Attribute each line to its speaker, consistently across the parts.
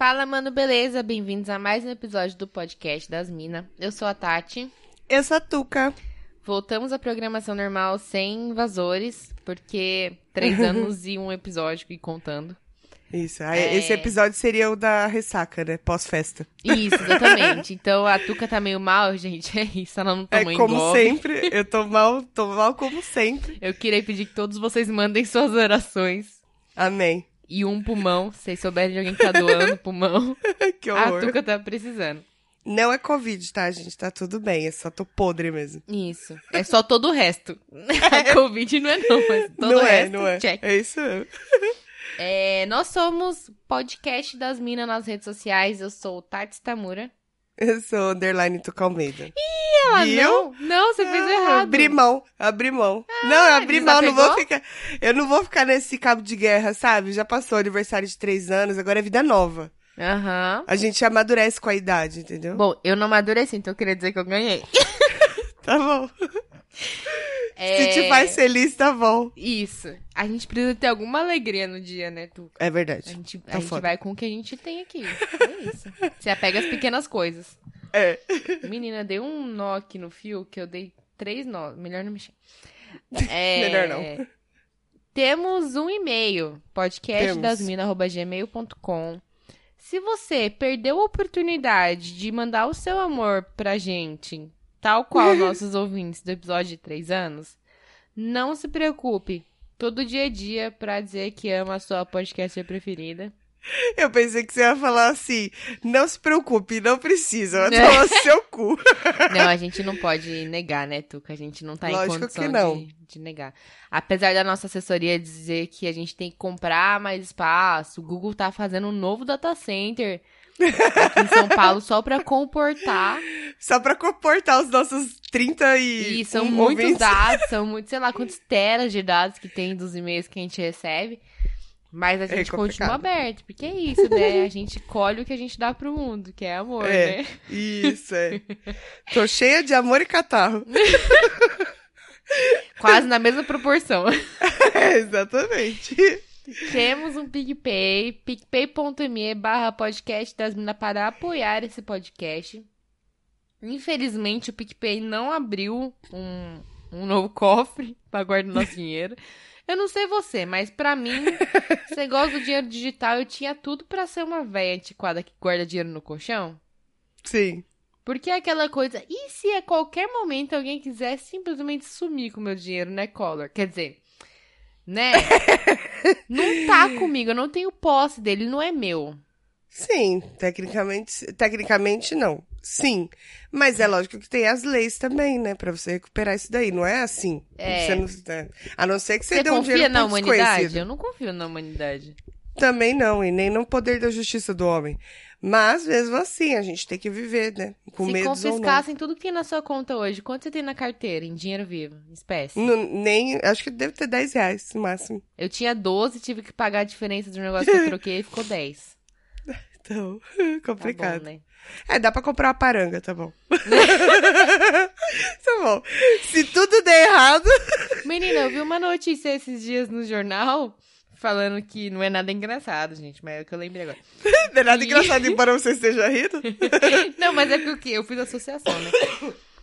Speaker 1: Fala, mano, beleza? Bem-vindos a mais um episódio do podcast das Minas. Eu sou a Tati.
Speaker 2: Eu sou a Tuca.
Speaker 1: Voltamos à programação normal sem invasores, porque três anos e um episódio e contando.
Speaker 2: Isso.
Speaker 1: É.
Speaker 2: Esse episódio seria o da ressaca, né? Pós-festa.
Speaker 1: Isso, exatamente. Então a Tuca tá meio mal, gente. É isso, ela não
Speaker 2: É
Speaker 1: tomou
Speaker 2: como
Speaker 1: engolve.
Speaker 2: sempre. Eu tô mal, tô mal como sempre.
Speaker 1: Eu queria pedir que todos vocês mandem suas orações.
Speaker 2: Amém.
Speaker 1: E um pulmão, se vocês souberem de alguém que tá doando pulmão,
Speaker 2: que
Speaker 1: a
Speaker 2: horror.
Speaker 1: Tuca tá precisando.
Speaker 2: Não é Covid, tá, gente? Tá tudo bem. Eu só tô podre mesmo.
Speaker 1: Isso. É só todo o resto. A Covid não é não, mas todo
Speaker 2: não
Speaker 1: o
Speaker 2: é,
Speaker 1: resto,
Speaker 2: não é.
Speaker 1: check.
Speaker 2: É isso mesmo.
Speaker 1: É, nós somos podcast das minas nas redes sociais. Eu sou Tati Tamura.
Speaker 2: Eu sou underline Tuca Almeida.
Speaker 1: E ela
Speaker 2: Viu?
Speaker 1: não, não, você fez
Speaker 2: Ah,
Speaker 1: errado. Ah,
Speaker 2: Abri mão, abri mão. não, eu abri mão, não vou ficar. Eu não vou ficar nesse cabo de guerra, sabe? Já passou o aniversário de três anos, agora é vida nova.
Speaker 1: Aham.
Speaker 2: A gente amadurece com a idade, entendeu?
Speaker 1: Bom, eu não amadureci, então eu queria dizer que eu ganhei.
Speaker 2: Tá bom.
Speaker 1: É...
Speaker 2: Se te faz feliz, tá bom.
Speaker 1: Isso. A gente precisa ter alguma alegria no dia, né, Tu?
Speaker 2: É
Speaker 1: A
Speaker 2: verdade.
Speaker 1: gente, a
Speaker 2: Tá
Speaker 1: gente
Speaker 2: foda.
Speaker 1: vai com o que a gente tem aqui. É isso. Você apega as pequenas coisas.
Speaker 2: É.
Speaker 1: Menina, dei um nó aqui no fio que eu dei três nós. Melhor não mexer. É,
Speaker 2: Melhor não.
Speaker 1: Temos um e-mail, podcastdasmina.gmail.com. Se você perdeu a oportunidade de mandar o seu amor pra gente, tal qual nossos ouvintes do episódio de três anos, não se preocupe. Todo dia é dia pra dizer que ama a sua podcaster preferida.
Speaker 2: Eu pensei que você ia falar assim: não se preocupe, não precisa. Vai tomar seu cu.
Speaker 1: Não, a gente não pode negar, né, Tuca? A gente não tá em
Speaker 2: Lógico
Speaker 1: condição
Speaker 2: que não.
Speaker 1: De, de negar. Apesar da nossa assessoria dizer que a gente tem que comprar mais espaço, o Google tá fazendo um novo data center aqui em São Paulo só pra comportar.
Speaker 2: Só pra comportar os nossos 30 e.
Speaker 1: E são
Speaker 2: um
Speaker 1: muitos
Speaker 2: ouvintes.
Speaker 1: dados, são muitos, sei lá, quantos teras de dados que tem dos e-mails que a gente recebe. Mas a gente
Speaker 2: complicado.
Speaker 1: continua aberto, porque é isso, né? A gente colhe o que a gente dá pro mundo, que é amor,
Speaker 2: É.
Speaker 1: né?
Speaker 2: Isso, é. Tô cheia de amor e catarro.
Speaker 1: Quase na mesma proporção.
Speaker 2: É, exatamente.
Speaker 1: Temos um PicPay, picpay.me barra podcast das minas para apoiar esse podcast. Infelizmente, o PicPay não abriu um, um novo cofre para guardar nosso dinheiro. Eu não sei você, mas pra mim, esse negócio do dinheiro digital, eu tinha tudo pra ser uma velha antiquada que guarda dinheiro no colchão.
Speaker 2: Sim.
Speaker 1: Porque é aquela coisa, e se a qualquer momento alguém quiser simplesmente sumir com o meu dinheiro, né, Collor? Quer dizer, né? não tá comigo, eu não tenho posse dele, não é meu.
Speaker 2: Sim, tecnicamente, tecnicamente não. Sim, mas é lógico que tem as leis também, né, Pra você recuperar isso daí. Não é assim.
Speaker 1: É.
Speaker 2: Você não, a não ser que você,
Speaker 1: Você
Speaker 2: dê um dinheiro
Speaker 1: na
Speaker 2: um
Speaker 1: humanidade? Eu não confio na humanidade.
Speaker 2: Também não, e nem no poder da justiça do homem. Mas mesmo assim, a gente tem que viver, né? Com
Speaker 1: Se
Speaker 2: medos ou não.
Speaker 1: confiscassem tudo que tem na sua conta hoje, quanto você tem na carteira em dinheiro vivo, em espécie?
Speaker 2: Não- nem, acho que deve ter 10 reais no máximo.
Speaker 1: Eu tinha 12, tive que pagar a diferença do negócio que eu troquei e ficou 10.
Speaker 2: Então,
Speaker 1: Tá
Speaker 2: complicado.
Speaker 1: bom, né?
Speaker 2: É, dá pra comprar uma paranga, tá bom. tá bom. Se tudo der errado.
Speaker 1: Menina, eu vi uma notícia esses dias no jornal falando que não é nada engraçado, gente, mas é o que eu lembrei agora.
Speaker 2: Não é nada
Speaker 1: E-
Speaker 2: engraçado, embora você esteja rindo.
Speaker 1: Não, mas é porque eu fiz associação, né?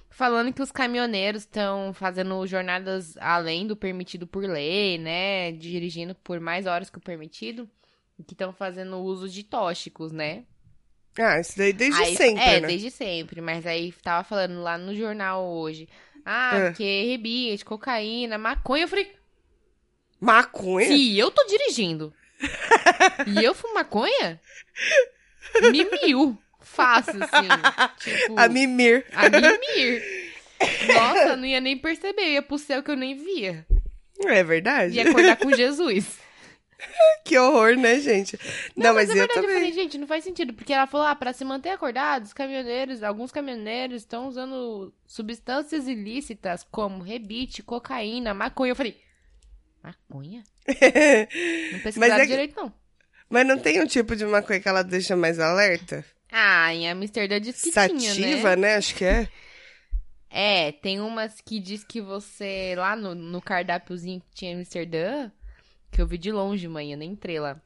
Speaker 1: Falando que os caminhoneiros estão fazendo jornadas além do permitido por lei, né? Dirigindo por mais horas que o permitido. E que estão fazendo uso de tóxicos, né?
Speaker 2: Ah, isso daí desde
Speaker 1: Aí-
Speaker 2: sempre,
Speaker 1: É,
Speaker 2: né?
Speaker 1: desde sempre. Mas aí tava falando lá no jornal hoje. Ah,
Speaker 2: É.
Speaker 1: porque rebite, cocaína, maconha. Eu falei,
Speaker 2: Maconha?
Speaker 1: se eu tô dirigindo e eu fumo maconha, me mil. Fácil, assim. Tipo,
Speaker 2: A mimir.
Speaker 1: a mimir. Nossa, eu não ia nem perceber. Eu ia pro céu que eu nem via.
Speaker 2: É verdade?
Speaker 1: Ia acordar com Jesus.
Speaker 2: Que horror, né, gente? Não, mas,
Speaker 1: é
Speaker 2: eu
Speaker 1: verdade, eu
Speaker 2: também.
Speaker 1: falei, gente, não faz sentido. Porque ela falou, ah, pra se manter acordado, os caminhoneiros, alguns caminhoneiros estão usando substâncias ilícitas como rebite, cocaína, maconha. Eu falei, maconha? Não pesquisaram
Speaker 2: é que-
Speaker 1: direito, não.
Speaker 2: Mas não tem um tipo de maconha que ela deixa mais alerta?
Speaker 1: Ah, em Amsterdã diz que tinha,
Speaker 2: Sativa,
Speaker 1: né?
Speaker 2: né? Acho que é.
Speaker 1: É, tem umas que diz que você, lá no, no cardápiozinho que tinha em Amsterdã, que eu vi de longe, mãe, eu nem entrei lá.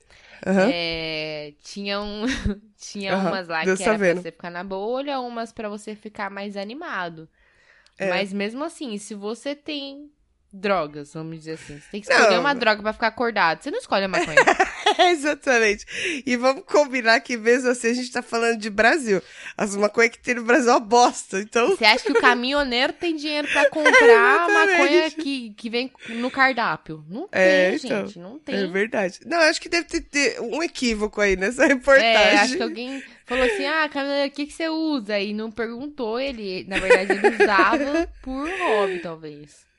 Speaker 2: Aham.
Speaker 1: É, tinha um, tinha
Speaker 2: Aham,
Speaker 1: umas lá
Speaker 2: Deus
Speaker 1: que
Speaker 2: tá
Speaker 1: era pra
Speaker 2: vendo.
Speaker 1: você ficar na bolha, umas pra você ficar mais animado.
Speaker 2: É.
Speaker 1: Mas mesmo assim, se você tem drogas, vamos dizer assim, você tem que
Speaker 2: Não.
Speaker 1: escolher uma droga pra ficar acordado. Você não escolhe a maconha.
Speaker 2: Exatamente. E vamos combinar que mesmo assim a gente tá falando de Brasil. As maconhas que tem no Brasil é uma bosta. Então,
Speaker 1: Você acha que o caminhoneiro tem dinheiro pra comprar maconha que, que vem no cardápio? Não tem,
Speaker 2: É, então.
Speaker 1: gente, não
Speaker 2: é
Speaker 1: tem.
Speaker 2: verdade. Não, acho que deve ter, ter um equívoco aí nessa
Speaker 1: É,
Speaker 2: reportagem.
Speaker 1: acho que alguém falou assim, ah, caminhoneiro, o que, que você usa? E não perguntou ele. Na verdade, ele usava por hobby, talvez.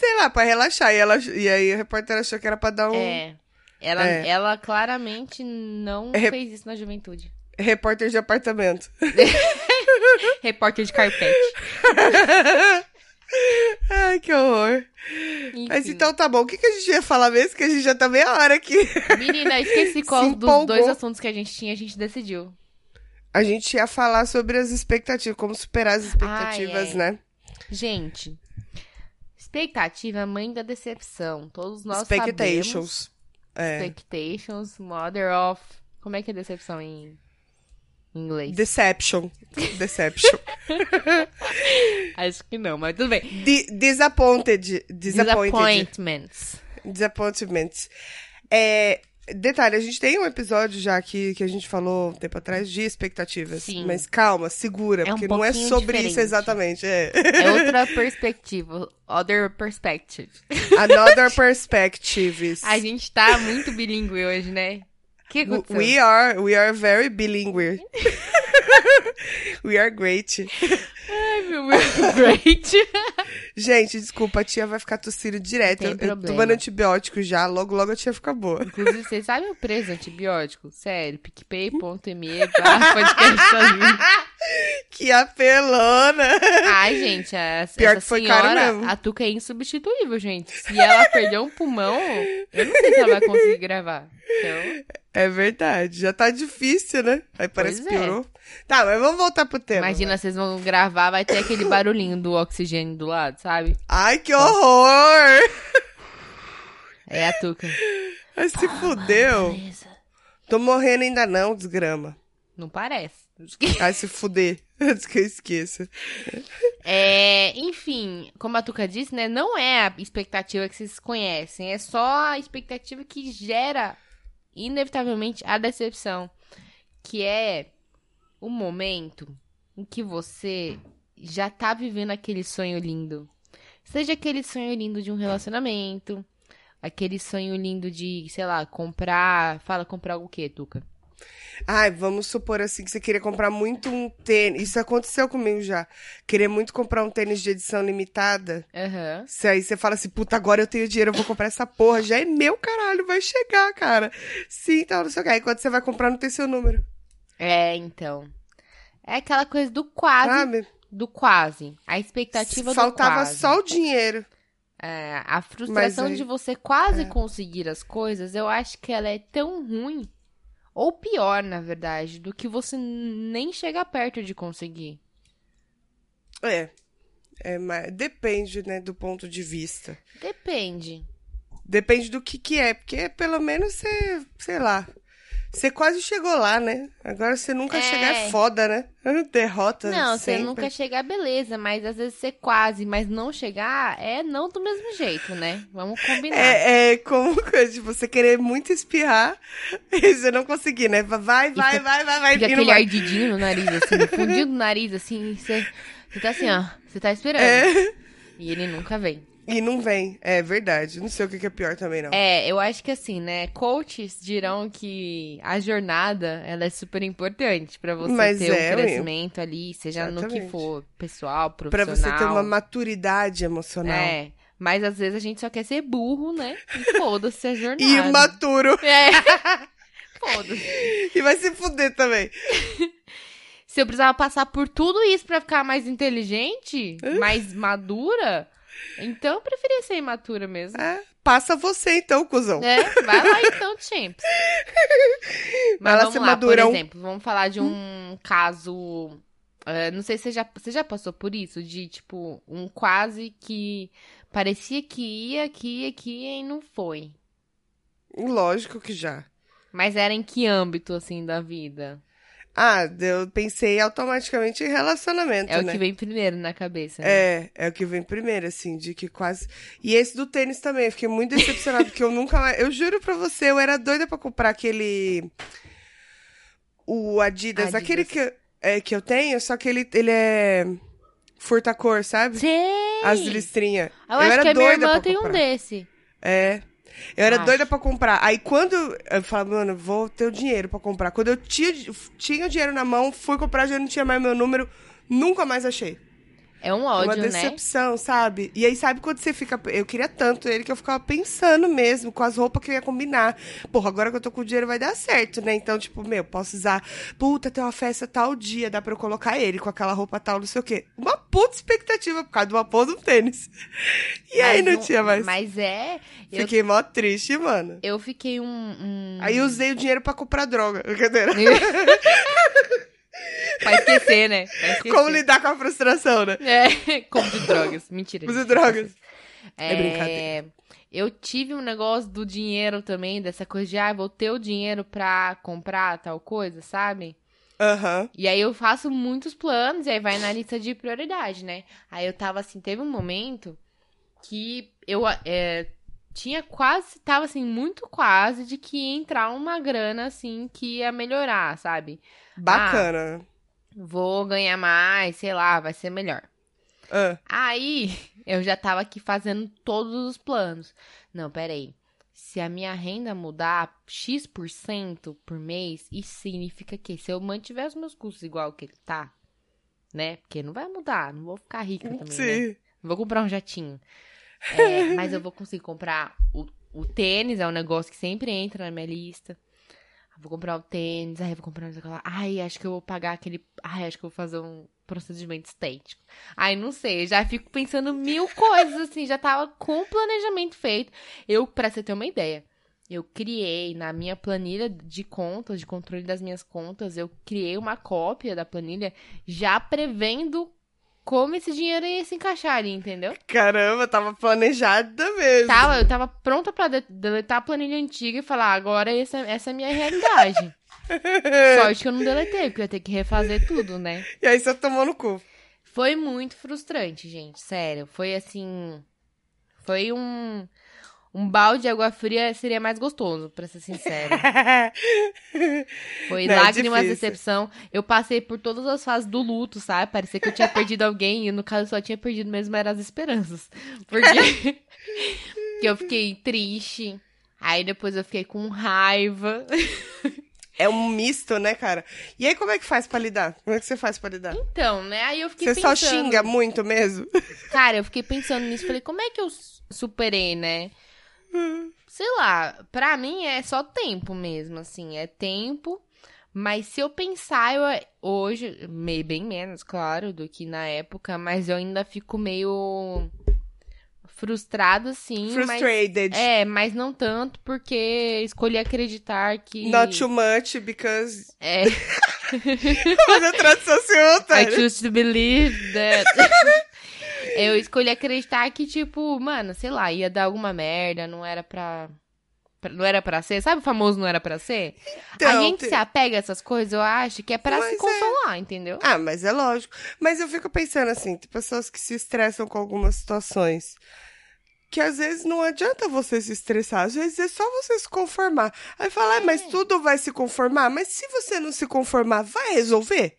Speaker 2: Sei lá, pra relaxar. E, ela, e aí a repórter achou que era pra dar um
Speaker 1: É. Ela,
Speaker 2: É.
Speaker 1: ela claramente não
Speaker 2: É.
Speaker 1: fez isso na juventude.
Speaker 2: repórter de apartamento.
Speaker 1: Repórter de carpete.
Speaker 2: Ai, que horror.
Speaker 1: Enfim.
Speaker 2: Mas então tá bom. O que, que a gente ia falar mesmo? Que a gente já tá meia hora aqui.
Speaker 1: Menina, esqueci qual dos dois assuntos que a gente tinha, a gente decidiu.
Speaker 2: A gente ia falar sobre as expectativas, como superar as expectativas,
Speaker 1: Ai, ai.
Speaker 2: né?
Speaker 1: Gente, expectativa mãe da decepção. Todos nós sabemos.
Speaker 2: Expectations. É.
Speaker 1: Expectations, mother of... Como é que é decepção em inglês?
Speaker 2: Deception. Deception.
Speaker 1: Acho que não, mas tudo bem.
Speaker 2: Di- disappointed. Disappointed.
Speaker 1: Disappointments.
Speaker 2: Disappointments. É, detalhe, a gente tem um episódio já aqui que a gente falou um tempo atrás de expectativas.
Speaker 1: Sim.
Speaker 2: Mas calma, segura,
Speaker 1: É um
Speaker 2: porque não é sobre
Speaker 1: diferente.
Speaker 2: isso exatamente. É.
Speaker 1: É outra perspectiva. Other perspective.
Speaker 2: Another perspectives.
Speaker 1: A gente tá muito bilíngue hoje, né? Que aconteceu?
Speaker 2: We are, we are very bilingual. we are great.
Speaker 1: Ai, meu great.
Speaker 2: Gente, desculpa, a tia vai ficar tossindo direto. Eu,
Speaker 1: tem
Speaker 2: eu
Speaker 1: problema.
Speaker 2: tomando antibiótico já, logo, logo a tia fica boa.
Speaker 1: Inclusive, vocês sabem o preço do antibiótico? Sério, picpay.me barra podcast.
Speaker 2: Que apelona!
Speaker 1: Ai, gente, a,
Speaker 2: Pior
Speaker 1: essa
Speaker 2: que foi
Speaker 1: senhora,
Speaker 2: caro mesmo.
Speaker 1: a Tuca é insubstituível, gente. Se ela perder um pulmão, eu não sei se ela vai conseguir gravar. Então,
Speaker 2: É verdade, já tá difícil, né? Aí parece que
Speaker 1: é.
Speaker 2: piorou. Tá, mas vamos voltar pro tema.
Speaker 1: imagina, vocês vão gravar, vai ter aquele barulhinho do oxigênio do lado, sabe?
Speaker 2: Ai, que horror!
Speaker 1: É a Tuca.
Speaker 2: Ai, se fudeu.
Speaker 1: Beleza.
Speaker 2: Tô morrendo ainda não, desgrama.
Speaker 1: Não parece.
Speaker 2: Ai, se fuder. Antes que eu esqueça.
Speaker 1: É, enfim, como a Tuca disse, né? Não é a expectativa que vocês conhecem. É só a expectativa que gera, inevitavelmente, a decepção. Que é o momento em que você já tá vivendo aquele sonho lindo. Seja aquele sonho lindo de um relacionamento, aquele sonho lindo de, sei lá, comprar. Fala comprar o quê, Tuca?
Speaker 2: Ai, vamos supor assim que você queria comprar muito um tênis. Isso aconteceu comigo já. Queria muito comprar um tênis de edição limitada.
Speaker 1: Aham.
Speaker 2: Se aí você fala assim, puta, agora eu tenho dinheiro, eu vou comprar essa porra. Já é meu, caralho, vai chegar, cara. Sim, então, não sei o que. Aí quando você vai comprar, não tem seu número.
Speaker 1: É, então. É aquela coisa do quase.
Speaker 2: Sabe?
Speaker 1: Do quase. A expectativa
Speaker 2: Faltava
Speaker 1: do quase.
Speaker 2: só o dinheiro.
Speaker 1: É, a frustração
Speaker 2: aí-
Speaker 1: de você quase
Speaker 2: é.
Speaker 1: conseguir as coisas, eu acho que ela é tão ruim, ou pior, na verdade, do que você nem chega perto de conseguir.
Speaker 2: É. É, mas depende, né, do ponto de vista.
Speaker 1: Depende.
Speaker 2: Depende do que que é, porque pelo menos você, sei lá, você quase chegou lá, né? Agora você nunca
Speaker 1: É.
Speaker 2: chegar é foda, né? Derrota
Speaker 1: Não, você
Speaker 2: sempre.
Speaker 1: nunca chegar, beleza, mas às vezes você quase, mas não chegar é não do mesmo jeito, né? Vamos combinar.
Speaker 2: É, é como de você querer muito espirrar e você não conseguir, né? Vai, vai, vai, vai, vai,
Speaker 1: Fica
Speaker 2: e
Speaker 1: aquele
Speaker 2: vai.
Speaker 1: ardidinho no nariz, assim, no fundinho do nariz, assim, você, você tá assim, ó, você tá esperando.
Speaker 2: É,
Speaker 1: E ele nunca vem.
Speaker 2: E não vem. É verdade. Não sei o que é pior também, não.
Speaker 1: É, eu acho que assim, né? Coaches dirão que a jornada, ela é super importante pra você
Speaker 2: Mas
Speaker 1: ter
Speaker 2: é,
Speaker 1: um crescimento ali, seja no que
Speaker 2: Exatamente.
Speaker 1: for, pessoal,
Speaker 2: Pra
Speaker 1: profissional.
Speaker 2: você ter uma maturidade emocional.
Speaker 1: É, mas às vezes a gente só quer ser burro, né? E foda-se a jornada.
Speaker 2: E imaturo.
Speaker 1: É. Foda-se.
Speaker 2: E vai se fuder também.
Speaker 1: Se eu precisava passar por tudo isso pra ficar mais inteligente, mais madura, então eu preferia ser imatura mesmo.
Speaker 2: É, passa você então, cuzão.
Speaker 1: É, vai lá então, Champs.
Speaker 2: Vai
Speaker 1: Mas
Speaker 2: lá
Speaker 1: vamos lá,
Speaker 2: madurão.
Speaker 1: por exemplo, vamos falar de um caso. eh, não sei se você já, você já passou por isso, de tipo, um quase que parecia que ia, que ia, que ia e não foi.
Speaker 2: Lógico que já.
Speaker 1: Mas era em que âmbito, assim, da vida?
Speaker 2: Ah, eu pensei automaticamente em relacionamento,
Speaker 1: É
Speaker 2: né?
Speaker 1: o que vem primeiro na cabeça. né?
Speaker 2: É, é o que vem primeiro, assim, de que quase. E esse do tênis também, eu fiquei muito decepcionado, porque eu nunca mais. Eu juro pra você, eu era doida pra comprar aquele. O Adidas,
Speaker 1: Adidas.
Speaker 2: aquele que, eu- é, que eu tenho, só que ele, ele é. Furta-cor, sabe?
Speaker 1: Sei!
Speaker 2: As listrinhas.
Speaker 1: Eu, acho
Speaker 2: era
Speaker 1: que a minha irmã tem um
Speaker 2: comprar.
Speaker 1: desse.
Speaker 2: É. Eu era
Speaker 1: Acho.
Speaker 2: doida pra comprar. Aí quando eu falava, mano, vou ter o dinheiro pra comprar. Quando eu tinha, tinha o dinheiro na mão, fui comprar, já não tinha mais meu número, nunca mais achei.
Speaker 1: É um
Speaker 2: Uma
Speaker 1: ódio, né?
Speaker 2: decepção, sabe? E aí, sabe quando você fica. Eu queria tanto ele que eu ficava pensando mesmo com as roupas que eu ia combinar. Porra, agora que eu tô com o dinheiro vai dar certo, né? Então, tipo, meu, posso usar. Puta, tem uma festa tal dia, dá pra eu colocar ele com aquela roupa tal, não sei o quê. Uma puta expectativa por causa de uma pose do tênis. E aí
Speaker 1: Mas
Speaker 2: não tinha mais.
Speaker 1: Mas é. Eu,
Speaker 2: Fiquei mó triste, mano.
Speaker 1: eu fiquei um. um...
Speaker 2: Aí eu usei o dinheiro pra comprar droga. Brincadeira.
Speaker 1: pra esquecer, né? Pra esquecer.
Speaker 2: Como lidar com a frustração, né?
Speaker 1: É, como de drogas. Mentira.
Speaker 2: Use
Speaker 1: gente.
Speaker 2: drogas.
Speaker 1: É,
Speaker 2: É brincadeira.
Speaker 1: Eu tive um negócio do dinheiro também, dessa coisa de, ah, vou ter o dinheiro pra comprar tal coisa, sabe?
Speaker 2: Aham.
Speaker 1: E aí eu faço muitos planos e aí vai na lista de prioridade, né? Aí eu tava assim, teve um momento que eu é, tinha quase, tava assim, muito quase de que ia entrar uma grana assim que ia melhorar, sabe?
Speaker 2: Bacana.
Speaker 1: Vou ganhar mais, sei lá, vai ser melhor.
Speaker 2: Ah.
Speaker 1: Aí eu já tava aqui fazendo todos os planos. Não, peraí. Se a minha renda mudar X% por mês, isso significa que se eu mantiver os meus custos igual que ele tá, né? Porque não vai mudar, não vou ficar rica também, né?
Speaker 2: Sim.
Speaker 1: Não vou comprar um jatinho. É, mas eu vou conseguir comprar o, o tênis, é um negócio que sempre entra na minha lista. Vou comprar o tênis, aí vou comprar lá. Ai, acho que eu vou pagar aquele. Ai, acho que eu vou fazer um procedimento estético. Ai, não sei, já fico pensando mil coisas, assim, já tava com o planejamento feito. Eu, pra você ter uma ideia, eu criei na minha planilha de contas, de controle das minhas contas, eu criei uma cópia da planilha já prevendo como esse dinheiro ia se encaixar ali, entendeu?
Speaker 2: Caramba, tava planejada mesmo.
Speaker 1: Tava, eu tava pronta pra de- deletar a planilha antiga e falar, agora essa, essa é a minha realidade. Sorte que eu não deletei, porque eu ia ter que refazer tudo, né?
Speaker 2: E aí você tomou no cu.
Speaker 1: Foi muito frustrante, gente, sério. Foi assim. Foi um. Um balde de água fria seria mais gostoso, pra ser sincero. Foi
Speaker 2: Não, é
Speaker 1: lágrimas,
Speaker 2: difícil.
Speaker 1: decepção. Eu passei por todas as fases do luto, sabe? Parecia que eu tinha perdido alguém e no caso eu só tinha perdido mesmo eram as esperanças. Porque que eu fiquei triste. Aí depois eu fiquei com raiva.
Speaker 2: É um misto, né, cara? E aí, como é que faz pra lidar? Como é que você faz pra lidar?
Speaker 1: Então, né? Aí eu fiquei
Speaker 2: Você só
Speaker 1: pensando.
Speaker 2: xinga muito mesmo?
Speaker 1: Cara, eu fiquei pensando nisso. Falei, como é que eu su- superei, né? Sei lá, pra mim é só tempo mesmo, assim. É tempo. Mas se eu pensar, eu hoje, meio bem menos, claro, do que na época, mas eu ainda fico meio frustrada, sim. Mas,
Speaker 2: Frustrated.
Speaker 1: é, mas não tanto, porque escolhi acreditar que.
Speaker 2: Not too much, because...
Speaker 1: É,
Speaker 2: a tradução
Speaker 1: I
Speaker 2: simultânea.
Speaker 1: choose to believe that. eu escolhi acreditar que, tipo, mano, sei lá, ia dar alguma merda, não era pra. pra- Não era pra ser, sabe o famoso não era pra ser? a
Speaker 2: Então,
Speaker 1: gente
Speaker 2: tem-
Speaker 1: se apega a essas coisas, eu acho que é pra
Speaker 2: Mas
Speaker 1: se
Speaker 2: é.
Speaker 1: consolar, entendeu?
Speaker 2: Ah, mas é lógico. Mas eu fico pensando assim, tem pessoas que se estressam com algumas situações. Que às vezes não adianta você se estressar, às vezes é só você se conformar. Aí fala, ah, mas tudo vai se conformar, mas se você não se conformar, vai resolver?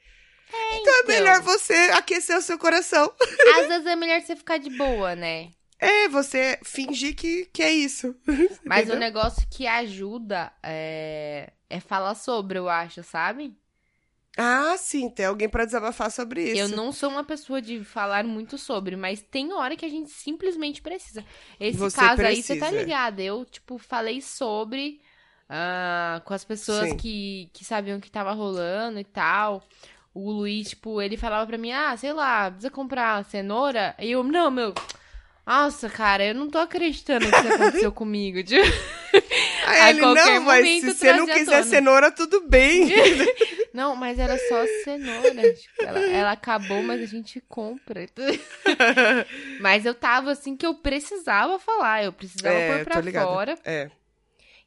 Speaker 2: Então é
Speaker 1: então.
Speaker 2: melhor você aquecer o seu coração.
Speaker 1: Às vezes é melhor você ficar de boa, né?
Speaker 2: É, você fingir que, que é isso.
Speaker 1: Mas o
Speaker 2: Entendeu?
Speaker 1: negócio que ajuda é, é falar sobre, eu acho, sabe?
Speaker 2: Ah, sim, tem alguém pra desabafar sobre isso.
Speaker 1: Eu não sou uma pessoa de falar muito sobre, mas tem hora que a gente simplesmente precisa. Esse
Speaker 2: Você
Speaker 1: caso aí, você tá
Speaker 2: precisa.
Speaker 1: ligada? Eu, tipo, falei sobre ah, com as pessoas
Speaker 2: Sim.
Speaker 1: que, que sabiam que tava rolando e tal. O Luiz, tipo, ele falava pra mim, ah, sei lá, precisa comprar cenoura? E eu, não, meu. Nossa, cara, eu não tô acreditando que isso aconteceu comigo. Tipo,
Speaker 2: Aí
Speaker 1: a
Speaker 2: ele, não, mas se você não quiser
Speaker 1: tona."
Speaker 2: cenoura, tudo bem.
Speaker 1: Não, mas era só cenoura. tipo, ela, ela acabou, mas a gente compra. mas eu tava assim que eu precisava falar, eu precisava
Speaker 2: É,
Speaker 1: pôr pra fora.
Speaker 2: É.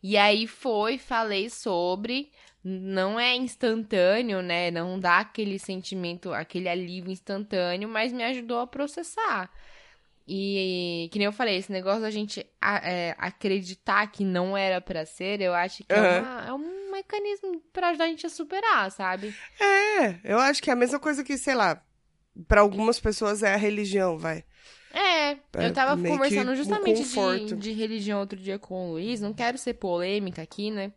Speaker 1: E aí foi, falei sobre. Não é instantâneo, né? Não dá aquele sentimento, aquele alívio instantâneo, mas me ajudou a processar. E que nem eu falei, esse negócio da gente é, acreditar que não era para ser, eu acho que uhum. é, uma, é, um mecanismo pra ajudar a gente a superar, sabe?
Speaker 2: É, eu acho que é a mesma coisa que, sei lá, para algumas pessoas é a religião, vai.
Speaker 1: É, eu tava conversando justamente um de, de religião outro dia com o Luiz. Não quero ser polêmica aqui, né?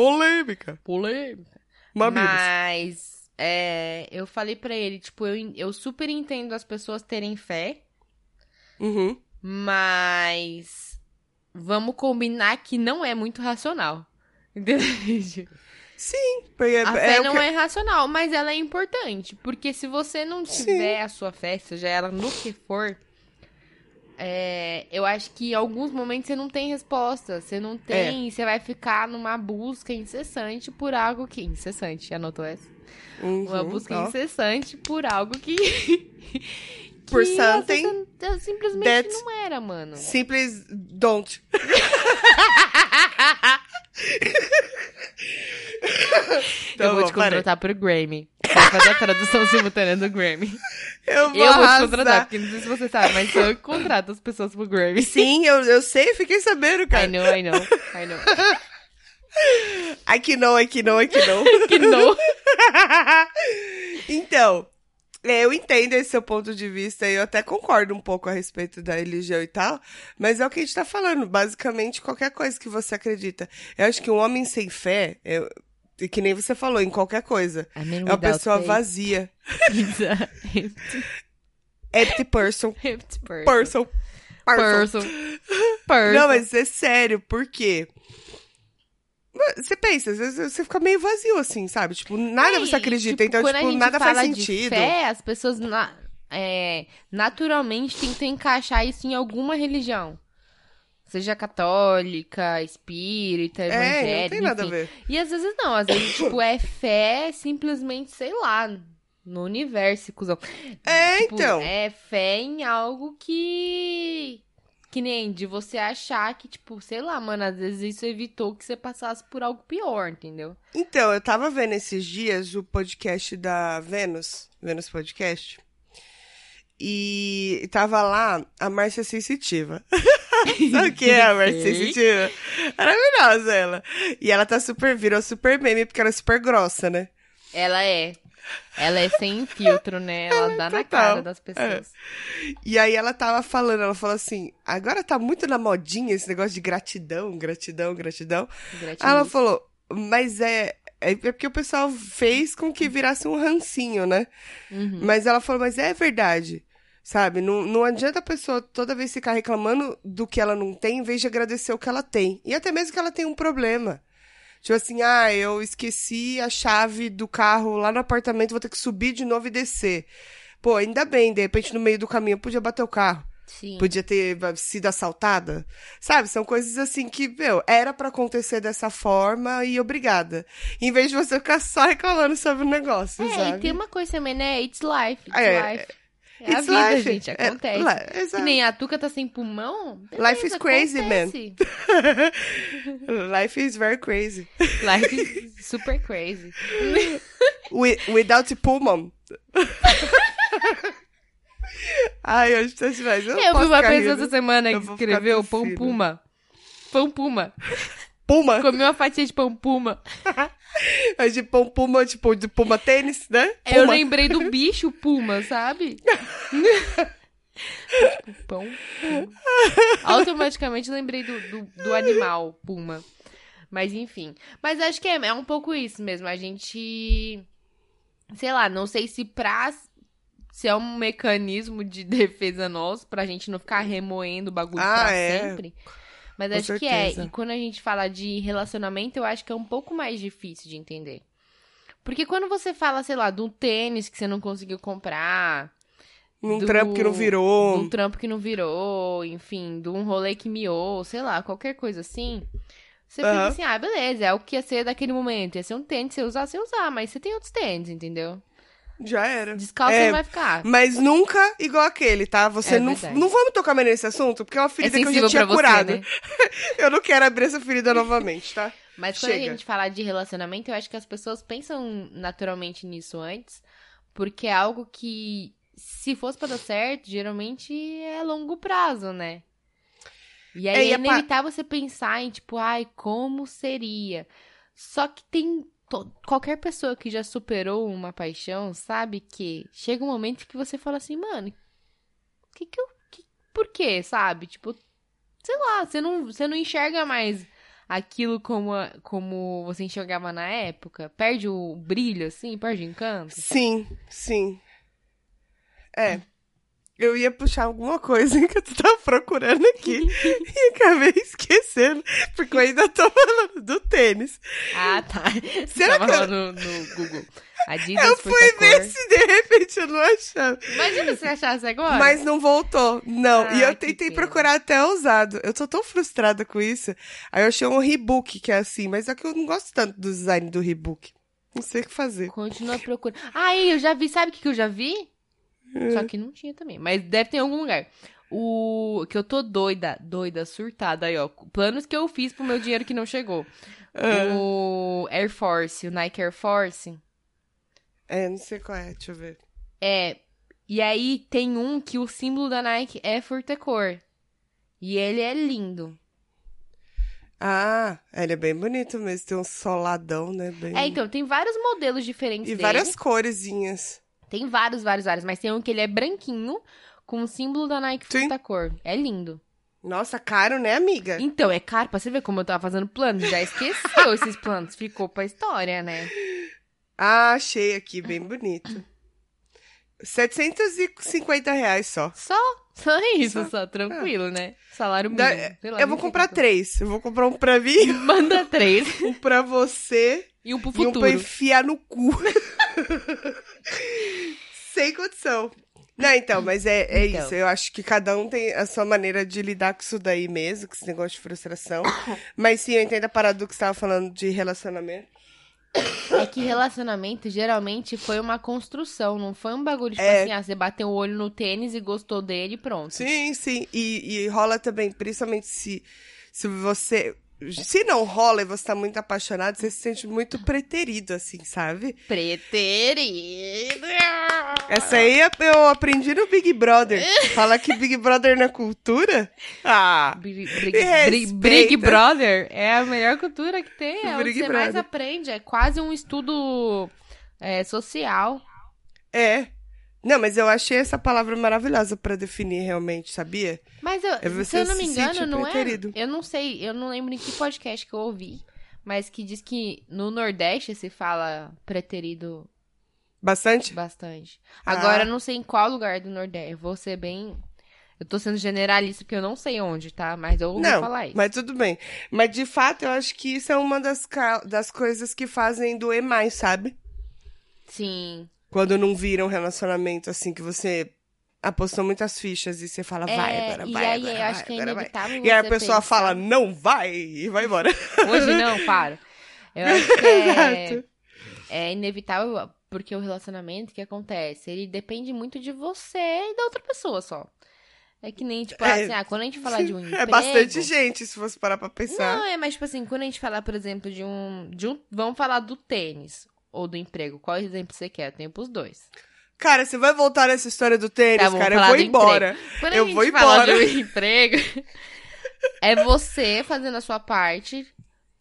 Speaker 2: Polêmica.
Speaker 1: Polêmica. Mamilos. Mas é, eu falei para ele, tipo, eu, eu super entendo as pessoas terem fé.
Speaker 2: Uhum.
Speaker 1: Mas vamos combinar que não é muito racional. Entendeu?
Speaker 2: Sim, porque
Speaker 1: a é, fé não que... é racional, mas ela é importante. Porque se você não tiver Sim. a sua fé, seja ela no que for, é, eu acho que em alguns momentos você não tem resposta. Você não tem. É. Você vai ficar numa busca incessante por algo que. Incessante, anotou essa? Uhum, Uma busca ó. incessante por algo que.
Speaker 2: por something.
Speaker 1: Simplesmente não era, mano.
Speaker 2: Simples don't.
Speaker 1: então, eu vou te contratar parei. pro Grammy. Fazer a tradução simultânea do Grammy.
Speaker 2: Eu vou, eu vou te
Speaker 1: contratar, porque não sei se você sabe, mas eu contrato as pessoas pro Grammy.
Speaker 2: Sim, eu, eu sei, fiquei sabendo, cara.
Speaker 1: I know, I know, I know.
Speaker 2: I que não, I que não, I que não.
Speaker 1: que não.
Speaker 2: então, é, eu entendo esse seu ponto de vista e eu até concordo um pouco a respeito da religião e tal, mas é o que a gente tá falando, basicamente qualquer coisa que você acredita. Eu acho que um homem sem fé, eu, que nem você falou, em qualquer coisa, é uma pessoa faith. vazia. empty person.
Speaker 1: Empty person.
Speaker 2: Person.
Speaker 1: Person. person.
Speaker 2: Não, mas é sério, por quê? Você pensa, às vezes você fica meio vazio assim, sabe? Tipo, nada você acredita, tipo, então, tipo, nada faz sentido.
Speaker 1: fé, as pessoas na, é, naturalmente tentam encaixar isso em alguma religião. Seja católica, espírita, evangélica. É, não tem nada enfim. a ver. E às vezes não, às vezes, tipo, é fé simplesmente, sei lá, no universo, cuzão.
Speaker 2: É,
Speaker 1: tipo,
Speaker 2: então.
Speaker 1: É fé em algo que que nem de você achar que, tipo, sei lá, mano, às vezes isso evitou que você passasse por algo pior, entendeu?
Speaker 2: Então, eu tava vendo esses dias o podcast da Vênus, Vênus Podcast. E tava lá a Márcia Sensitiva. Sabe o que é a Márcia Sensitiva? Maravilhosa ela. E ela tá super, virou super meme porque ela é super grossa, né?
Speaker 1: Ela é. Ela é sem filtro, né? Ela dá Total. na cara das pessoas.
Speaker 2: É. E aí ela tava falando, ela falou assim: agora tá muito na modinha esse negócio de gratidão, gratidão, gratidão. Aí ela falou, mas é. É porque o pessoal fez com que virasse um rancinho, né? Uhum. Mas ela falou, mas é verdade. Sabe? Não, não adianta a pessoa toda vez ficar reclamando do que ela não tem, em vez de agradecer o que ela tem. E até mesmo que ela tem um problema. Tipo assim, ah, eu esqueci a chave do carro lá no apartamento, vou ter que subir de novo e descer. Pô, ainda bem, de repente no meio do caminho eu podia bater o carro.
Speaker 1: Sim.
Speaker 2: Podia ter sido assaltada. Sabe? São coisas assim que, meu, era para acontecer dessa forma e obrigada. Em vez de você ficar só reclamando sobre o negócio,
Speaker 1: é,
Speaker 2: sabe?
Speaker 1: e tem uma coisa também, né? It's life. It's é, life. É a vida, life. gente, é, acontece. É, que nem a Tuca tá sem pulmão. Beleza,
Speaker 2: life is crazy,
Speaker 1: acontece.
Speaker 2: man. life is very crazy.
Speaker 1: Life is super crazy.
Speaker 2: without pulmão. Ai, hoje tá demais. Eu,
Speaker 1: eu vi uma pessoa essa semana que escreveu pão puma. Pão puma.
Speaker 2: Puma?
Speaker 1: Comi uma fatia de pão puma.
Speaker 2: É de pão puma, tipo, de puma tênis, né? Puma.
Speaker 1: Eu lembrei do bicho puma, sabe? tipo, pão puma. Automaticamente lembrei do, do, do, animal puma. Mas enfim. Mas acho que é, é um pouco isso mesmo. A gente. Sei lá, não sei se pra. Se é um mecanismo de defesa nosso, pra gente não ficar remoendo o bagulho ah, pra é. sempre. Mas Com acho certeza. que é. E quando a gente fala de relacionamento, eu acho que é um pouco mais difícil de entender. Porque quando você fala, sei lá, de um tênis que você não conseguiu comprar.
Speaker 2: Num do, trampo que não virou.
Speaker 1: Num trampo que não virou, enfim, de um rolê que miou, sei lá, qualquer coisa assim. Você uhum. pensa assim, ah, beleza, é o que ia ser daquele momento. Ia ser um tênis, você usar, você usar, mas você tem outros tênis, entendeu?
Speaker 2: Já era.
Speaker 1: Descalço
Speaker 2: É,
Speaker 1: não vai ficar.
Speaker 2: Mas nunca igual aquele, tá? Você
Speaker 1: É
Speaker 2: não,
Speaker 1: verdade.
Speaker 2: não vamos tocar mais nesse assunto, porque é uma
Speaker 1: É
Speaker 2: ferida que eu já tinha
Speaker 1: você,
Speaker 2: curado.
Speaker 1: né?
Speaker 2: Eu não quero abrir essa ferida novamente, tá?
Speaker 1: Mas quando
Speaker 2: Chega.
Speaker 1: a gente fala de relacionamento, eu acho que as pessoas pensam naturalmente nisso antes, porque é algo que, se fosse pra dar certo, geralmente é longo prazo, né? E aí
Speaker 2: É,
Speaker 1: é,
Speaker 2: a pa-
Speaker 1: inevitável você pensar em, tipo, ai, como seria? Só que tem. Qualquer pessoa que já superou uma paixão sabe que chega um momento que você fala assim, mano, que que eu. Que, por quê, sabe? Tipo, sei lá, você não, você não enxerga mais aquilo como, a- como você enxergava na época? Perde o brilho, assim? Perde o encanto?
Speaker 2: Sim, sim. É. Eu ia puxar alguma coisa que eu tava procurando aqui e acabei esquecendo, porque eu ainda tô falando do tênis.
Speaker 1: Ah, tá.
Speaker 2: Será
Speaker 1: tava
Speaker 2: que eu-
Speaker 1: no, no Google. Adidas
Speaker 2: Eu fui ver se de repente eu não achava.
Speaker 1: Imagina se achasse agora.
Speaker 2: Mas não voltou. Não. e
Speaker 1: Ah,
Speaker 2: eu
Speaker 1: que
Speaker 2: tentei procurar até usado. Eu tô tão frustrada com isso. Aí eu achei um Rebook que é assim, mas é que eu não gosto tanto do design do Rebook. Não sei o que fazer.
Speaker 1: Continua procurando. Aí, eu já vi. Sabe o que que eu já vi?
Speaker 2: É.
Speaker 1: Só que não tinha também. Mas deve ter em algum lugar. O que eu tô doida, doida, surtada aí, ó. Planos que eu fiz pro meu dinheiro que não chegou.
Speaker 2: Ah.
Speaker 1: O Air Force, o Nike Air Force.
Speaker 2: É, não sei qual é, deixa eu ver.
Speaker 1: É. E aí tem um que o símbolo da Nike é furtecor. E ele é lindo.
Speaker 2: Ah, ele é bem bonito mesmo. Tem um soladão, né? Bem...
Speaker 1: É, então, tem vários modelos diferentes
Speaker 2: E
Speaker 1: dele.
Speaker 2: várias coresinhas.
Speaker 1: Tem vários, vários, vários. Mas tem um que ele é branquinho, com o símbolo da Nike
Speaker 2: Sim.
Speaker 1: furtecor. É lindo.
Speaker 2: Nossa, caro, né, amiga?
Speaker 1: Então, é caro pra você ver como eu tava fazendo planos. Já esqueceu esses planos. Ficou pra história, né?
Speaker 2: Ah, achei aqui, bem bonito. 750 reais só.
Speaker 1: Só, só isso, só, tranquilo, né? Salário
Speaker 2: Da-
Speaker 1: mínimo. sei lá,
Speaker 2: eu vou comprar
Speaker 1: quanto.
Speaker 2: três. Eu vou comprar um pra mim,
Speaker 1: Manda três.
Speaker 2: um pra você
Speaker 1: E um pro
Speaker 2: e um
Speaker 1: futuro.
Speaker 2: pra enfiar no cu. Sem condição. Não, então, mas é, é
Speaker 1: Então.
Speaker 2: isso. Eu acho que cada um tem a sua maneira de lidar com isso daí mesmo, com esse negócio de frustração. Mas sim, eu entendo a parada do que você tava falando de relacionamento.
Speaker 1: É que relacionamento geralmente foi uma construção, não foi um bagulho tipo
Speaker 2: É.
Speaker 1: assim, ah, você bateu o olho no tênis e gostou dele e pronto.
Speaker 2: Sim, sim. E, e rola também, principalmente se, se você. Se não rola e você tá muito apaixonado, você se sente muito preterido, assim, sabe?
Speaker 1: Preterido.
Speaker 2: Essa aí eu aprendi no Big Brother. Fala que Big Brother na cultura? Ah!
Speaker 1: Big, Big- Big- Brother é a melhor cultura que tem, é onde
Speaker 2: Big
Speaker 1: você mais
Speaker 2: Brother.
Speaker 1: aprende, é quase um estudo é, social.
Speaker 2: É. Não, mas eu achei essa palavra maravilhosa pra definir realmente, sabia?
Speaker 1: Mas eu,
Speaker 2: É você
Speaker 1: se eu não me engano, não
Speaker 2: preterido.
Speaker 1: é. Eu não sei, eu não lembro em que podcast que eu ouvi, mas que diz que no Nordeste se fala preterido
Speaker 2: Bastante?
Speaker 1: bastante.
Speaker 2: Ah.
Speaker 1: Agora eu não sei em qual lugar do Nordeste. Eu vou ser bem. Eu tô sendo generalista porque eu não sei onde, tá? Mas eu ouvi
Speaker 2: Não,
Speaker 1: falar isso.
Speaker 2: mas tudo bem. Mas de fato, eu acho que isso é uma das, das coisas que fazem doer mais, sabe?
Speaker 1: Sim.
Speaker 2: Quando não vira um relacionamento assim que você apostou muitas fichas e você fala, vai,
Speaker 1: É,
Speaker 2: agora
Speaker 1: e
Speaker 2: vai,
Speaker 1: aí
Speaker 2: agora
Speaker 1: eu
Speaker 2: vai,
Speaker 1: acho que é
Speaker 2: agora vai.
Speaker 1: inevitável
Speaker 2: E aí a pessoa
Speaker 1: pensar-
Speaker 2: fala, não vai, e vai embora.
Speaker 1: Hoje não, para. Eu acho que é, é inevitável porque o relacionamento que acontece, ele depende muito de você e da outra pessoa só. É que nem, tipo,
Speaker 2: É.
Speaker 1: assim, ah, quando a gente fala de um emprego...
Speaker 2: É bastante gente, se fosse parar pra pensar.
Speaker 1: Não, é, mas, tipo assim, quando a gente falar, por exemplo, de um, de um... Vamos falar do tênis ou do emprego. Qual exemplo você quer? Eu tenho pros dois.
Speaker 2: Cara, você vai voltar nessa história do tênis,
Speaker 1: Tá,
Speaker 2: cara? Eu
Speaker 1: falar
Speaker 2: vou embora.
Speaker 1: Quando
Speaker 2: Eu
Speaker 1: a gente
Speaker 2: vou embora.
Speaker 1: de um emprego, é você fazendo a sua parte.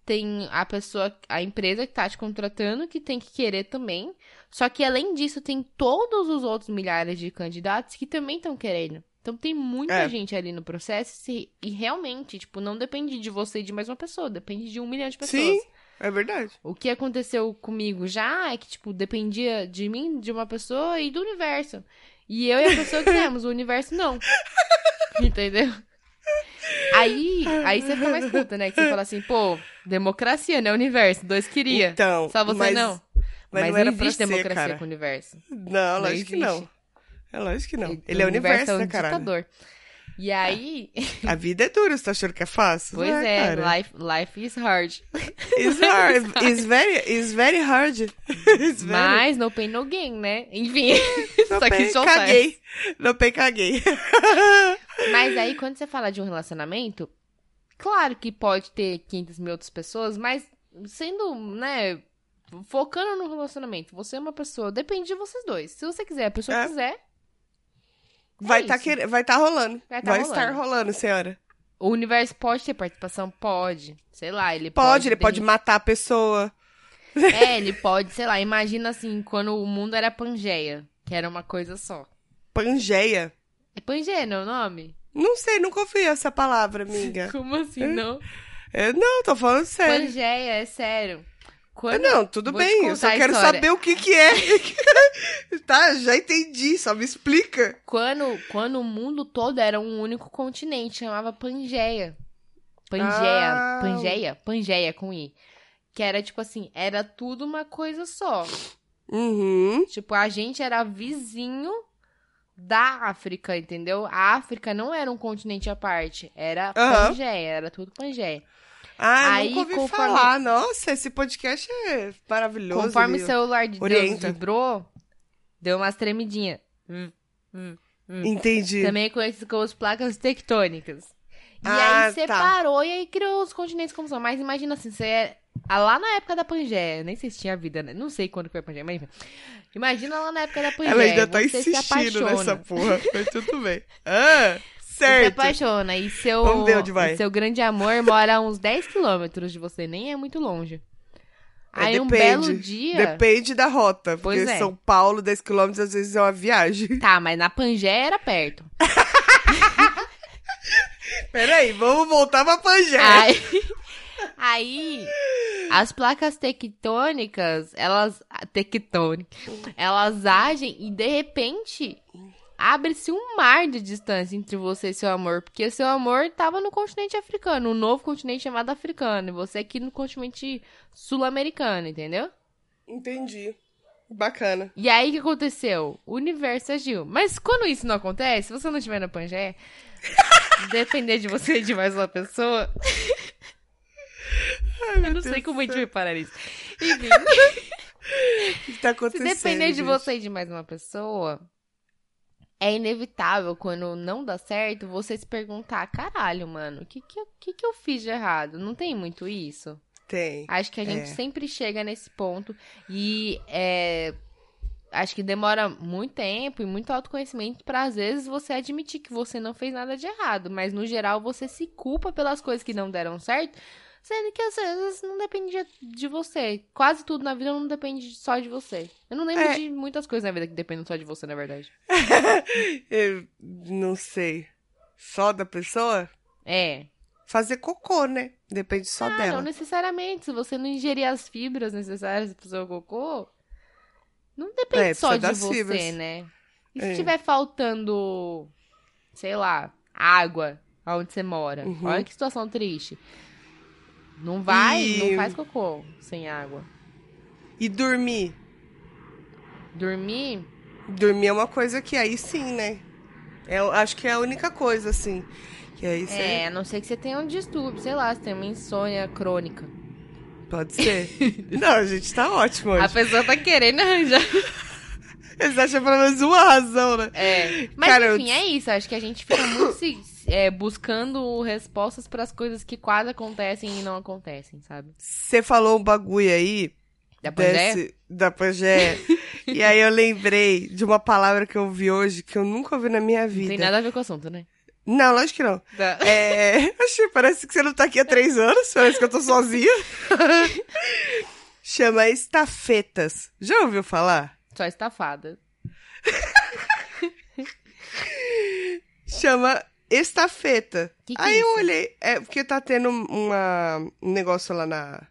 Speaker 1: Tem a pessoa, a empresa que tá te contratando que tem que querer também. Só que além disso, tem todos os outros milhares de candidatos que também estão querendo. Então tem muita
Speaker 2: É.
Speaker 1: gente ali no processo se- e realmente, tipo, não depende de você e de mais uma pessoa, depende de um milhão de pessoas.
Speaker 2: Sim, é verdade.
Speaker 1: O que aconteceu comigo já é que, tipo, dependia de mim, de uma pessoa e do universo. E eu e a pessoa quisemos, o universo não. Entendeu? Aí, aí você fica mais puta, né? Que você fala assim, pô, democracia, né? Universo, dois queria.
Speaker 2: Então,
Speaker 1: Só você
Speaker 2: mas-
Speaker 1: não.
Speaker 2: mas
Speaker 1: Mas,
Speaker 2: não
Speaker 1: não existe
Speaker 2: ser,
Speaker 1: democracia
Speaker 2: cara.
Speaker 1: com o universo.
Speaker 2: Não,
Speaker 1: Não
Speaker 2: lógico que
Speaker 1: existe.
Speaker 2: não. É lógico que não.
Speaker 1: Ele-
Speaker 2: Ele é
Speaker 1: o
Speaker 2: o universo,
Speaker 1: é um
Speaker 2: né,
Speaker 1: ditador. E aí.
Speaker 2: A vida é dura, você tá achando que é fácil?
Speaker 1: Pois
Speaker 2: Não
Speaker 1: é,
Speaker 2: cara.
Speaker 1: life, life is hard.
Speaker 2: It's hard. It's very, it's very hard. It's very...
Speaker 1: Mas no pain, no gain, né? Enfim.
Speaker 2: Não
Speaker 1: só que
Speaker 2: pei,
Speaker 1: só
Speaker 2: caguei. Não pei, caguei.
Speaker 1: Mas aí, quando você fala de um relacionamento, claro que pode ter 500 mil outras pessoas, mas sendo, né, focando no relacionamento, você é uma pessoa, depende de vocês dois. Se você quiser, a pessoa
Speaker 2: É.
Speaker 1: quiser,
Speaker 2: Vai
Speaker 1: É
Speaker 2: tá, quer... vai tá rolando.
Speaker 1: Vai tá
Speaker 2: vai
Speaker 1: rolando.
Speaker 2: estar rolando, senhora.
Speaker 1: o universo pode ter participação? Pode. Sei lá, ele
Speaker 2: Pode,
Speaker 1: pode.
Speaker 2: ele
Speaker 1: de
Speaker 2: pode matar a pessoa.
Speaker 1: É, ele pode, sei lá, imagina assim, quando o mundo era Pangeia, que era uma coisa só.
Speaker 2: Pangeia.
Speaker 1: É Pangeia, não é o nome?
Speaker 2: Não sei, nunca ouvi essa palavra, amiga.
Speaker 1: Como assim, não?
Speaker 2: Eu, não, tô falando sério.
Speaker 1: Pangeia, é sério. Quando...
Speaker 2: Não, tudo
Speaker 1: Vou
Speaker 2: bem, eu só quero saber o que que é. tá, já entendi, só me explica.
Speaker 1: Quando, quando o mundo todo era um único continente, chamava Pangeia. Pangeia,
Speaker 2: Ah.
Speaker 1: Pangeia, Pangeia com I. Que era tipo assim, era tudo uma coisa só.
Speaker 2: Uhum.
Speaker 1: Tipo, a gente era vizinho da África, entendeu? A África não era um continente à parte, era
Speaker 2: Aham.
Speaker 1: Pangeia, era tudo Pangeia.
Speaker 2: Ah,
Speaker 1: Aí,
Speaker 2: nunca ouvi
Speaker 1: conforme-
Speaker 2: falar. Nossa, esse podcast é maravilhoso.
Speaker 1: Conforme o
Speaker 2: ele
Speaker 1: celular de Deus
Speaker 2: orienta.
Speaker 1: vibrou, deu umas tremidinhas.
Speaker 2: Entendi.
Speaker 1: Também conhecido como as placas tectônicas. E
Speaker 2: Ah,
Speaker 1: aí
Speaker 2: tá.
Speaker 1: separou e aí criou os continentes como são. Mas imagina assim, você é. ah, Lá na época da Pangeia, nem sei se tinha vida, né? Não sei quando foi a Pangeia, mas enfim. Imagina lá na época da Pangeia.
Speaker 2: Ela ainda tá insistindo nessa porra. Mas tudo bem. Ah,
Speaker 1: Você se
Speaker 2: certo.
Speaker 1: apaixona e seu,
Speaker 2: Vamos ver onde vai.
Speaker 1: e seu grande amor mora a uns 10 quilômetros de você, nem é muito longe.
Speaker 2: É,
Speaker 1: Aí um
Speaker 2: depende.
Speaker 1: belo dia.
Speaker 2: Depende da rota. Porque
Speaker 1: Pois é.
Speaker 2: São Paulo, 10 km, às vezes é uma viagem.
Speaker 1: Tá, mas na Pangeia era perto.
Speaker 2: Peraí, vamos voltar pra Pangeia.
Speaker 1: Aí, aí, as placas tectônicas, elas. Tectônicas. Elas agem e de repente abre-se um mar de distância entre você e seu amor. Porque seu amor tava no continente africano, um novo continente chamado africano. E você aqui no continente sul-americano, entendeu?
Speaker 2: Entendi. Bacana.
Speaker 1: E aí o que aconteceu? O universo agiu. Mas quando isso não acontece, se você não estiver na Pangeia, depender de você e de mais uma pessoa. eu não sei como a gente vai parar isso. Enfim,
Speaker 2: O que tá
Speaker 1: se
Speaker 2: acontecendo?
Speaker 1: depender de
Speaker 2: gente?
Speaker 1: você e de mais uma pessoa, é inevitável quando não dá certo você se perguntar: caralho, mano, o que, que, eu- que, que eu fiz de errado? Não tem muito isso?
Speaker 2: Tem.
Speaker 1: Acho que a gente
Speaker 2: É.
Speaker 1: sempre chega nesse ponto e é, acho que demora muito tempo e muito autoconhecimento pra às vezes você admitir que você não fez nada de errado, mas no geral você se culpa pelas coisas que não deram certo, sendo que às vezes não depende de você. Quase tudo na vida não depende só de você. Eu não lembro
Speaker 2: É.
Speaker 1: de muitas coisas na vida que dependem só de você, na verdade.
Speaker 2: Eu não sei. Só da pessoa?
Speaker 1: É.
Speaker 2: Fazer cocô, né? Depende só
Speaker 1: Ah,
Speaker 2: dela.
Speaker 1: não necessariamente. Se você não ingerir as fibras necessárias pro seu cocô, não depende
Speaker 2: É,
Speaker 1: só de você,
Speaker 2: fibras.
Speaker 1: né? E se
Speaker 2: É.
Speaker 1: tiver faltando, sei lá, água onde você mora?
Speaker 2: Uhum.
Speaker 1: Olha que situação triste. Não vai,
Speaker 2: E-
Speaker 1: não faz cocô sem água.
Speaker 2: E dormir?
Speaker 1: Dormir,
Speaker 2: Dormir é uma coisa que aí sim, né? Eu acho que é a única coisa, assim. Que aí você.
Speaker 1: é, a não ser que você tenha um distúrbio, sei lá, você tem uma insônia crônica.
Speaker 2: Pode ser. não, a gente tá ótimo hoje.
Speaker 1: A pessoa tá querendo arranjar.
Speaker 2: Eles acham pelo menos uma razão, né?
Speaker 1: É. Mas
Speaker 2: Cara, eu-
Speaker 1: enfim, é isso. Acho que a gente fica muito é, buscando respostas para as coisas que quase acontecem e não acontecem, sabe?
Speaker 2: Você falou um bagulho aí.
Speaker 1: Da Pangeia?
Speaker 2: desse- Da e aí eu lembrei de uma palavra que eu ouvi hoje que eu nunca ouvi na minha
Speaker 1: Não
Speaker 2: vida.
Speaker 1: tem nada a ver com o assunto, né?
Speaker 2: Não, lógico que não. É. Achei, parece que você não tá aqui há três anos, parece que eu tô sozinha. Chama estafetas. Já ouviu falar?
Speaker 1: Só estafada.
Speaker 2: Chama estafeta.
Speaker 1: Que que é
Speaker 2: Aí eu
Speaker 1: isso?
Speaker 2: olhei, é porque tá tendo uma, um negócio lá na,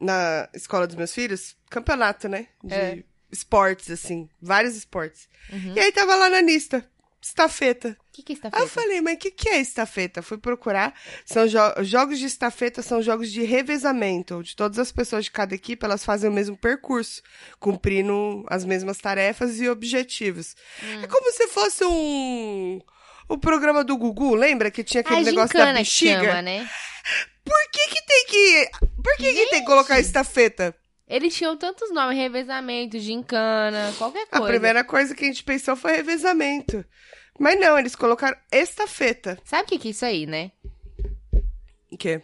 Speaker 2: na escola dos meus filhos, campeonato, né? De
Speaker 1: É.
Speaker 2: esportes, assim, vários esportes.
Speaker 1: Uhum.
Speaker 2: E aí tava lá na lista, estafeta.
Speaker 1: O que, que é
Speaker 2: Aí eu
Speaker 1: estafeta?
Speaker 2: falei, mas o que, que é estafeta? Fui procurar. São jo- jogos de estafeta são jogos de revezamento, onde todas as pessoas de cada equipe elas fazem o mesmo percurso, cumprindo as mesmas tarefas e objetivos.
Speaker 1: Hum.
Speaker 2: É como se fosse um o programa do Gugu, lembra que tinha aquele
Speaker 1: a
Speaker 2: negócio da
Speaker 1: que
Speaker 2: bexiga?
Speaker 1: chama, né?
Speaker 2: Por que que tem que... Por que que tem que colocar estafeta?
Speaker 1: Eles tinham tantos nomes, revezamento, gincana, qualquer
Speaker 2: A
Speaker 1: coisa.
Speaker 2: primeira coisa que a gente pensou foi revezamento. Mas não, eles colocaram estafeta.
Speaker 1: Sabe o que que é isso aí, né?
Speaker 2: O quê?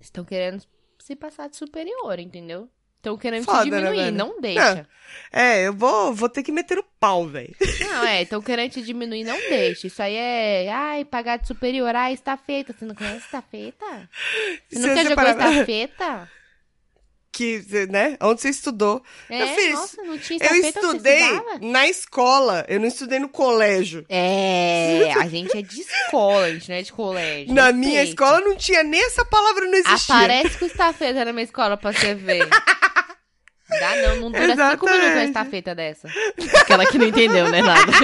Speaker 1: Estão querendo se passar de superior, entendeu? Estão querendo
Speaker 2: Foda,
Speaker 1: te
Speaker 2: né,
Speaker 1: diminuir,
Speaker 2: velho?
Speaker 1: não deixa.
Speaker 2: É, eu vou, vou ter que meter o pau, velho.
Speaker 1: Não, é, estão querendo te diminuir, não deixa. Isso aí é, ai, pagar de superior, ai, estafeta. Você não conhece estafeta? Você
Speaker 2: Se
Speaker 1: nunca
Speaker 2: você
Speaker 1: jogou
Speaker 2: parar-
Speaker 1: estafeta?
Speaker 2: Que, né? Onde você estudou.
Speaker 1: É,
Speaker 2: eu fiz.
Speaker 1: nossa, não tinha
Speaker 2: Eu estudei na escola. Eu não estudei no colégio.
Speaker 1: É, a gente é de escola, a gente não é de colégio.
Speaker 2: Na minha escola não tinha nem essa palavra, não existia.
Speaker 1: Aparece com estafeta na minha escola pra você ver. Dá não, não dura cinco
Speaker 2: Exatamente.
Speaker 1: minutos uma estafeta dessa. Aquela que não entendeu, né, nada.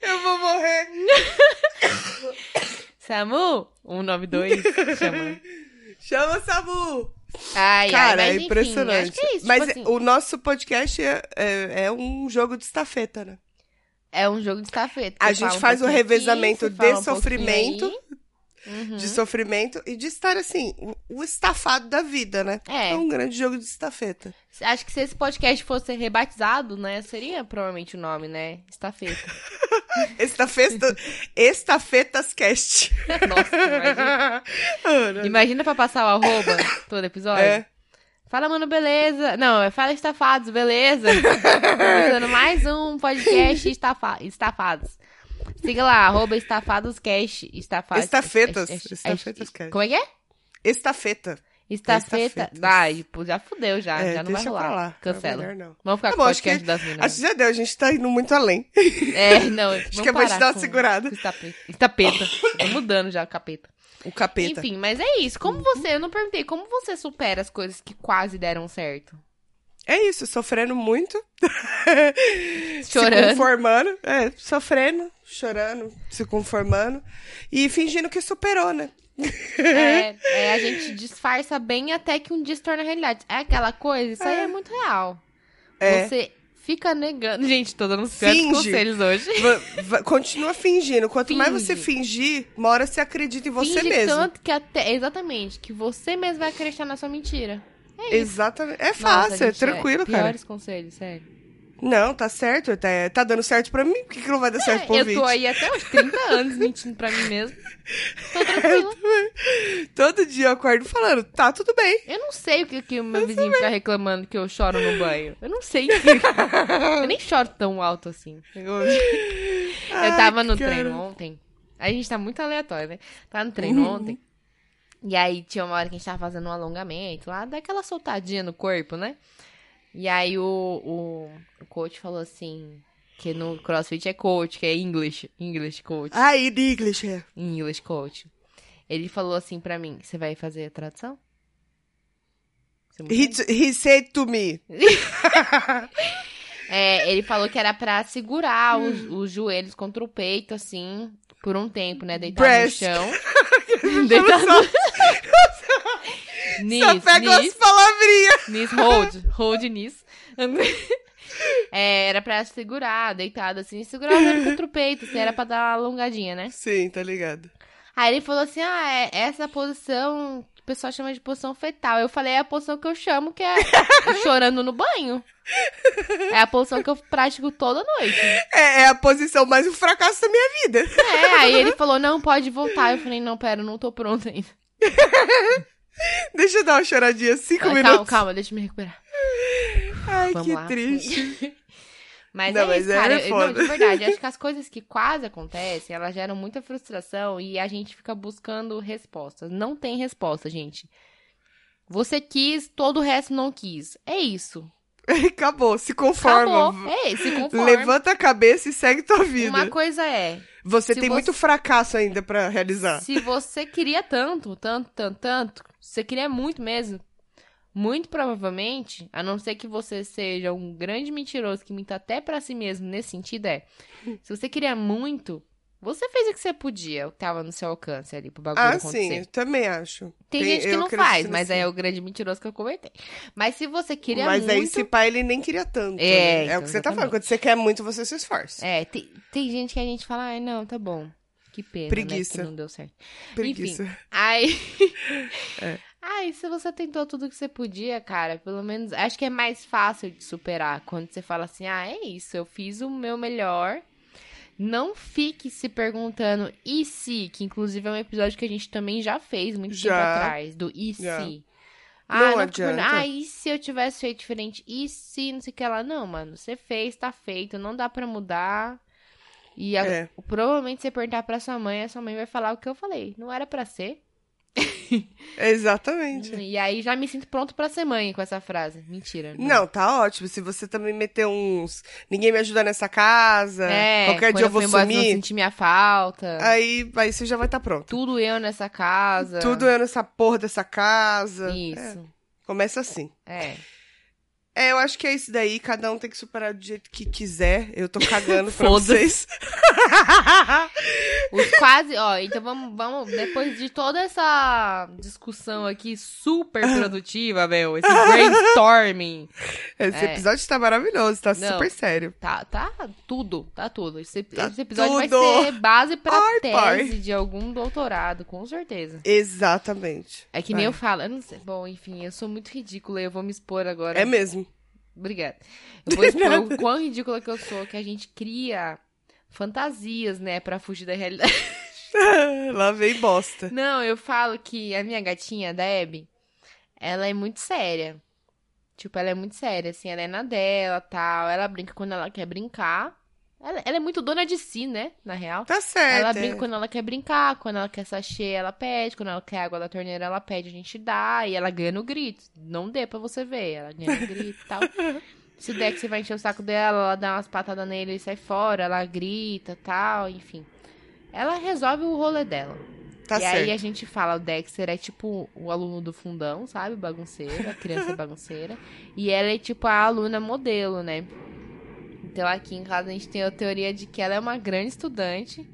Speaker 2: Eu vou morrer.
Speaker 1: Samu, 192, chamando.
Speaker 2: Chama Samu.
Speaker 1: Ai,
Speaker 2: Cara,
Speaker 1: ai,
Speaker 2: é
Speaker 1: mas enfim,
Speaker 2: impressionante.
Speaker 1: acho que é isso.
Speaker 2: Mas
Speaker 1: tipo assim,
Speaker 2: o nosso podcast é, é, é um jogo de estafeta, né?
Speaker 1: é um jogo de estafeta.
Speaker 2: A gente
Speaker 1: um
Speaker 2: faz
Speaker 1: pouquinho
Speaker 2: revezamento de
Speaker 1: um
Speaker 2: sofrimento.
Speaker 1: Uhum.
Speaker 2: de sofrimento e de estar assim, o, o estafado da vida, né?
Speaker 1: É.
Speaker 2: um grande jogo de estafeta.
Speaker 1: Acho que se esse podcast fosse rebatizado, né, seria provavelmente o nome, né? Estafeta.
Speaker 2: Estafeta, Estafetas Cast.
Speaker 1: Nossa, imagina.
Speaker 2: Ana,
Speaker 1: Imagina pra passar o arroba todo episódio.
Speaker 2: É.
Speaker 1: Fala, mano, beleza? Não, é Fala Estafados, beleza? Começando mais um podcast estafa... Estafados. Siga lá, arroba estafadoscast. Estafa...
Speaker 2: Estafetas.
Speaker 1: Est- est-
Speaker 2: Estafetas Cast.
Speaker 1: Como é que é?
Speaker 2: Estafeta.
Speaker 1: Estafeta. Ai, pô, já fudeu já.
Speaker 2: É,
Speaker 1: já não vai rolar.
Speaker 2: lá.
Speaker 1: Cancela.
Speaker 2: É.
Speaker 1: Vamos ficar
Speaker 2: Tá
Speaker 1: com o
Speaker 2: bom, acho
Speaker 1: podcast
Speaker 2: que-
Speaker 1: das minas.
Speaker 2: Acho que já deu, a gente tá indo muito além.
Speaker 1: É, não. Acho
Speaker 2: que é pra gente dar uma segurada.
Speaker 1: Estapeta. Estapeta. Tô mudando já o capeta.
Speaker 2: O capeta.
Speaker 1: Enfim, mas é isso. Como você, eu não perguntei, como você supera as coisas que quase deram certo?
Speaker 2: É isso, sofrendo muito.
Speaker 1: Chorando.
Speaker 2: Se conformando. É, sofrendo, chorando, se conformando. E fingindo que superou, né?
Speaker 1: É, é, a gente disfarça bem até que um dia se torna realidade. É aquela coisa, isso aí é muito real.
Speaker 2: É.
Speaker 1: Você fica negando. Gente, tô dando uns conselhos hoje.
Speaker 2: Va- Continua fingindo. Quanto mais
Speaker 1: Finge.
Speaker 2: você fingir, uma hora você acredita em você
Speaker 1: Finge
Speaker 2: mesmo.
Speaker 1: tanto que até. Exatamente, que você mesmo vai acreditar na sua mentira. É isso.
Speaker 2: Exatamente. É
Speaker 1: Nossa,
Speaker 2: fácil, é
Speaker 1: gente,
Speaker 2: tranquilo, cara.
Speaker 1: Piores conselhos, sério.
Speaker 2: Não, tá certo. Tá, tá dando certo pra mim. Por que, que não vai dar certo pro
Speaker 1: É, eu
Speaker 2: ouvinte?
Speaker 1: tô aí até uns 30 anos mentindo pra mim mesmo. Tô tranquila.
Speaker 2: Todo dia eu acordo falando, tá tudo bem.
Speaker 1: Eu não sei o que, que o meu vizinho fica reclamando que eu choro no banho. Eu não sei. eu nem choro tão alto assim. Eu, eu tava no
Speaker 2: cara.
Speaker 1: treino ontem. A gente tá muito aleatório, né? Tava no treino
Speaker 2: Uhum.
Speaker 1: ontem. E aí tinha uma hora que a gente tava fazendo um alongamento lá, daquela soltadinha no corpo, né? E aí o, o, o coach falou assim. Que no CrossFit é coach, que é English. English coach.
Speaker 2: Ah, in English, é.
Speaker 1: English coach. Ele falou assim pra mim: Você vai fazer a tradução?
Speaker 2: He, he said to me.
Speaker 1: É, ele falou que era pra segurar os, os joelhos contra o peito, assim, por um tempo, né? Deitado
Speaker 2: Breast.
Speaker 1: no chão. Deitado no... Nis,
Speaker 2: Só pega
Speaker 1: nis,
Speaker 2: palavrinhas.
Speaker 1: nis, hold, hold nis. É, era pra segurar, deitado assim, segurar o contra o peito, assim, era pra dar uma alongadinha, né?
Speaker 2: Sim, tá ligado.
Speaker 1: Aí ele falou assim: ah, é essa posição o pessoal chama de posição fetal. Eu falei: é a posição que eu chamo, que é chorando no banho. É a posição que eu pratico toda noite.
Speaker 2: É, é a posição mais um fracasso da minha vida.
Speaker 1: É, aí ele falou: não, pode voltar. Eu falei: não, pera, eu não tô pronta ainda.
Speaker 2: Deixa eu dar uma choradinha, cinco
Speaker 1: Falei,
Speaker 2: minutos.
Speaker 1: calma, calma, deixa eu me recuperar.
Speaker 2: Ai,
Speaker 1: Vamos
Speaker 2: que
Speaker 1: lá.
Speaker 2: triste.
Speaker 1: Mas
Speaker 2: Não,
Speaker 1: é isso, cara. Não, de verdade, acho que as coisas que quase acontecem, elas geram muita frustração e a gente fica buscando respostas. Não tem resposta, gente. Você quis, todo o resto não quis. É isso.
Speaker 2: Acabou, se conforma.
Speaker 1: Acabou. É, se conforma.
Speaker 2: Levanta a cabeça e segue tua vida.
Speaker 1: Uma coisa é,
Speaker 2: Você tem
Speaker 1: você-
Speaker 2: muito fracasso ainda pra realizar.
Speaker 1: se você queria tanto, tanto, tanto, tanto, se você queria muito mesmo, muito provavelmente, a não ser que você seja um grande mentiroso que minta até pra si mesmo nesse sentido, é, se você queria muito, Você fez o que você podia, o que tava no seu alcance ali pro bagulho
Speaker 2: Ah,
Speaker 1: acontecer.
Speaker 2: sim, eu também acho.
Speaker 1: Tem, gente que não faz, mas
Speaker 2: nisso.
Speaker 1: aí é o grande mentiroso que eu comentei. Mas se você queria
Speaker 2: Mas
Speaker 1: muito...
Speaker 2: aí, esse pai, ele nem queria tanto.
Speaker 1: É,
Speaker 2: né? é
Speaker 1: então,
Speaker 2: o que você tá
Speaker 1: exatamente.
Speaker 2: falando. Quando você quer muito, você se esforça.
Speaker 1: É, tem, tem gente que a gente fala, ai, não, tá bom. Que pena,
Speaker 2: Preguiça.
Speaker 1: né, que não deu certo.
Speaker 2: Preguiça.
Speaker 1: Aí...
Speaker 2: É.
Speaker 1: Ai, se você tentou tudo que você podia, cara, pelo menos... Acho que é mais fácil de superar quando você fala assim, ah, é isso, eu fiz o meu melhor... Não fique se perguntando e se, que inclusive é um episódio que a gente também já fez muito tempo
Speaker 2: Já.
Speaker 1: atrás, do e se. Ah,
Speaker 2: Não
Speaker 1: não,
Speaker 2: adianta.
Speaker 1: ah, e se eu tivesse feito diferente? E se, não sei o que lá? Não, mano, você fez, tá feito, não dá pra mudar. E a-
Speaker 2: É.
Speaker 1: provavelmente você perguntar pra sua mãe, a sua mãe vai falar o que eu falei. Não era pra ser.
Speaker 2: Exatamente.
Speaker 1: E aí já me sinto pronto pra ser mãe com essa frase. Mentira.
Speaker 2: Não, tá ótimo. Se você também meter uns. Ninguém me ajuda nessa casa.
Speaker 1: É,
Speaker 2: qualquer dia eu vou
Speaker 1: embora, vão
Speaker 2: sumir.
Speaker 1: sentir minha falta.
Speaker 2: Aí, aí você já vai estar tá pronto.
Speaker 1: Tudo eu nessa casa.
Speaker 2: Tudo eu nessa porra dessa casa. É,
Speaker 1: Isso.
Speaker 2: começa assim.
Speaker 1: É.
Speaker 2: É, eu acho que é isso daí. Cada um tem que superar do jeito que quiser. Eu tô cagando pra vocês.
Speaker 1: Os quase, ó, então vamos, vamos, depois de toda essa discussão aqui super produtiva, meu, esse brainstorming,
Speaker 2: Esse
Speaker 1: É.
Speaker 2: episódio tá maravilhoso, tá
Speaker 1: Não.
Speaker 2: super sério.
Speaker 1: tá, tá tudo, tá tudo. Esse,
Speaker 2: Tá
Speaker 1: esse episódio vai
Speaker 2: tudo.
Speaker 1: ser base pra
Speaker 2: Ai,
Speaker 1: tese
Speaker 2: pai.
Speaker 1: de algum doutorado, com certeza.
Speaker 2: Exatamente.
Speaker 1: É que nem
Speaker 2: Vai.
Speaker 1: eu falo, eu não sei, bom, enfim, eu sou muito ridícula e eu vou me expor agora.
Speaker 2: É mesmo.
Speaker 1: Obrigada. Eu vou expor o quão ridícula que eu sou, que a gente cria fantasias, né, pra fugir da realidade.
Speaker 2: Lá vem bosta.
Speaker 1: Não, eu falo que a minha gatinha, a Deb, ela é muito séria. Tipo, ela é muito séria, assim, ela é na dela, tal. Ela brinca quando ela quer brincar. Ela, ela é muito dona de si, né, na real.
Speaker 2: Tá certo.
Speaker 1: Ela brinca quando ela quer brincar, quando ela quer sachê, ela pede, quando ela quer água da torneira, ela pede, a gente dá, e ela ganha no grito. Não dê pra você ver, ela ganha no grito e tal. Se der que você vai encher o saco dela, ela dá umas patadas nele e sai fora, ela grita tal, enfim. Ela resolve o rolê dela.
Speaker 2: Tá
Speaker 1: e
Speaker 2: certo.
Speaker 1: aí a gente fala, o Dexter é tipo o aluno do fundão, sabe? Bagunceira, criança bagunceira. E ela é tipo a aluna modelo, né? Então aqui em casa a gente tem a teoria de que ela é uma grande estudante.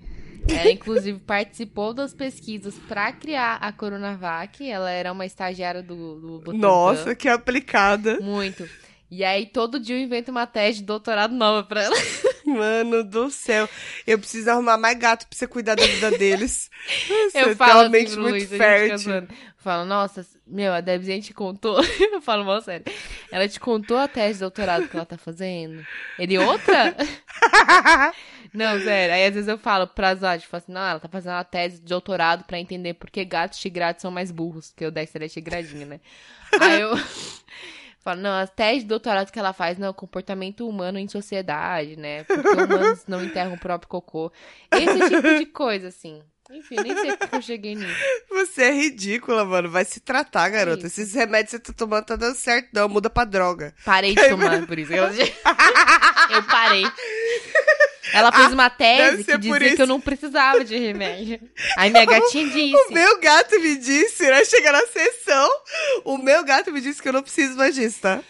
Speaker 1: Ela, inclusive, participou das pesquisas pra criar a Coronavac. Ela era uma estagiária do, do.
Speaker 2: Nossa, que aplicada.
Speaker 1: Muito. E aí, todo dia eu invento uma tese de doutorado nova pra ela.
Speaker 2: Mano do céu. Eu preciso arrumar mais gato pra você cuidar da vida deles. Você
Speaker 1: Eu
Speaker 2: tem
Speaker 1: falo
Speaker 2: uma
Speaker 1: assim
Speaker 2: muito
Speaker 1: Luiz,
Speaker 2: fértil.
Speaker 1: Falo, nossa, meu, a Debzinha te contou. Eu falo, mal sério. Ela te contou a tese de doutorado que ela tá fazendo? Ele, outra? Não, sério. Aí às vezes eu falo pra Zod, tipo assim, não, ela tá fazendo uma tese de doutorado pra entender por que gatos tigrados são mais burros, porque o Dexter é tigradinho, né? Aí eu falo, não, a tese de doutorado que ela faz, não, comportamento humano em sociedade, né? Porque humanos não enterram o próprio cocô. Esse tipo de coisa, assim. Enfim, nem sei como eu cheguei nisso.
Speaker 2: Você é ridícula, mano. Vai se tratar, garota.
Speaker 1: Isso.
Speaker 2: Esses remédios que você tá tomando tá dando certo, não. Muda pra droga.
Speaker 1: Parei de tomar, por isso. Eu, eu parei. Ela fez uma
Speaker 2: Ah, deve
Speaker 1: tese que dizia
Speaker 2: isso.
Speaker 1: que eu não precisava de remédio. Aí minha gatinha
Speaker 2: O
Speaker 1: disse.
Speaker 2: meu gato me disse, né? Chega na sessão, o meu gato me disse que eu não preciso mais disso, tá?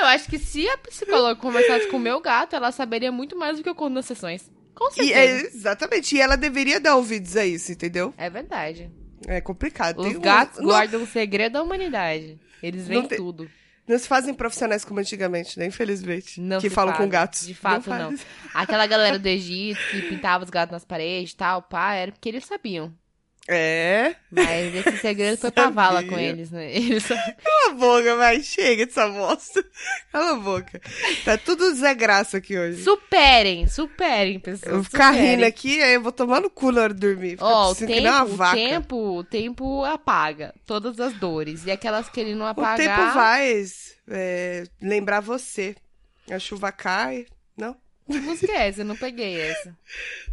Speaker 1: Eu acho que se a psicóloga conversasse com o meu gato, ela saberia muito mais do que eu conto nas sessões. Com
Speaker 2: E
Speaker 1: certeza.
Speaker 2: é, exatamente. E ela deveria dar ouvidos a isso, entendeu?
Speaker 1: É verdade.
Speaker 2: É complicado.
Speaker 1: Os
Speaker 2: Tem um-
Speaker 1: gatos
Speaker 2: não,
Speaker 1: guardam o segredo da humanidade. Eles veem
Speaker 2: Não
Speaker 1: tudo.
Speaker 2: não se fazem profissionais como antigamente, né? Infelizmente.
Speaker 1: Não
Speaker 2: que falam com
Speaker 1: fazem.
Speaker 2: gatos.
Speaker 1: De fato, não.
Speaker 2: fazem.
Speaker 1: Aquela galera do Egito que pintava os gatos nas paredes e tal, pá, era porque eles sabiam.
Speaker 2: É.
Speaker 1: Mas esse segredo foi pra vala com eles, né? Eles
Speaker 2: Cala a boca, vai. Chega dessa bosta. Cala a boca. Tá tudo Zé Graça aqui hoje.
Speaker 1: Superem, superem, pessoas.
Speaker 2: Eu vou ficar
Speaker 1: superem.
Speaker 2: rindo aqui, aí eu vou tomar no cu na hora de dormir.
Speaker 1: Ó, o
Speaker 2: nem uma
Speaker 1: tempo, o tempo, o tempo apaga todas as dores. E aquelas que ele não
Speaker 2: O
Speaker 1: apagar...
Speaker 2: tempo vai é, lembrar você. A chuva cai.
Speaker 1: Que música é essa? Eu não peguei essa.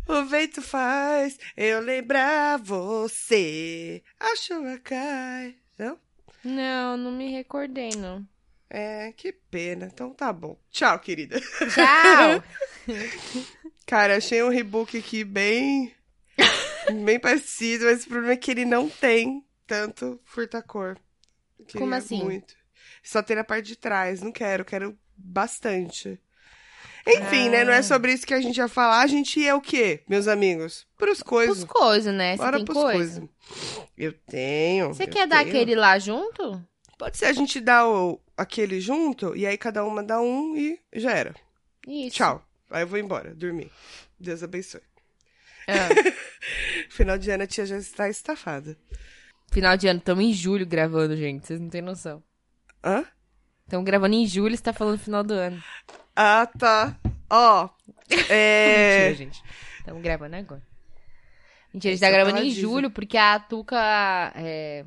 Speaker 2: O vento faz eu lembrar você. A chuva cai. Não?
Speaker 1: Não, não me recordei, não.
Speaker 2: É, que pena. Então tá bom. Tchau, querida.
Speaker 1: Tchau!
Speaker 2: Cara, achei um rebook aqui bem. bem parecido, mas o problema é que ele não tem tanto furta-cor.
Speaker 1: Como assim?
Speaker 2: Muito. Só tem na parte de trás. Não quero, quero bastante. Enfim, né? Não
Speaker 1: Ah.
Speaker 2: é sobre isso que a gente ia falar. A gente ia o quê, meus amigos? Pros coisas.
Speaker 1: Os coisas, né? Você
Speaker 2: Bora
Speaker 1: tem
Speaker 2: pros
Speaker 1: coisa?
Speaker 2: coisas. Eu tenho.
Speaker 1: Você
Speaker 2: eu
Speaker 1: quer dar
Speaker 2: tenho.
Speaker 1: aquele lá junto?
Speaker 2: Pode ser a gente dar o, aquele junto, e aí cada uma dá um e já era.
Speaker 1: Isso.
Speaker 2: Tchau. Aí eu vou embora, dormir. Deus abençoe.
Speaker 1: Ah,
Speaker 2: Final de ano a tia já está estafada.
Speaker 1: final de ano, estamos em julho gravando, gente. Vocês não têm noção.
Speaker 2: Hã?
Speaker 1: Estamos gravando em julho e você tá falando final do ano.
Speaker 2: Ah, tá. Ó. É.
Speaker 1: Mentira, gente. Estamos gravando agora. Mentira, a gente tá gravando
Speaker 2: ela
Speaker 1: em julho porque a Tuca. É...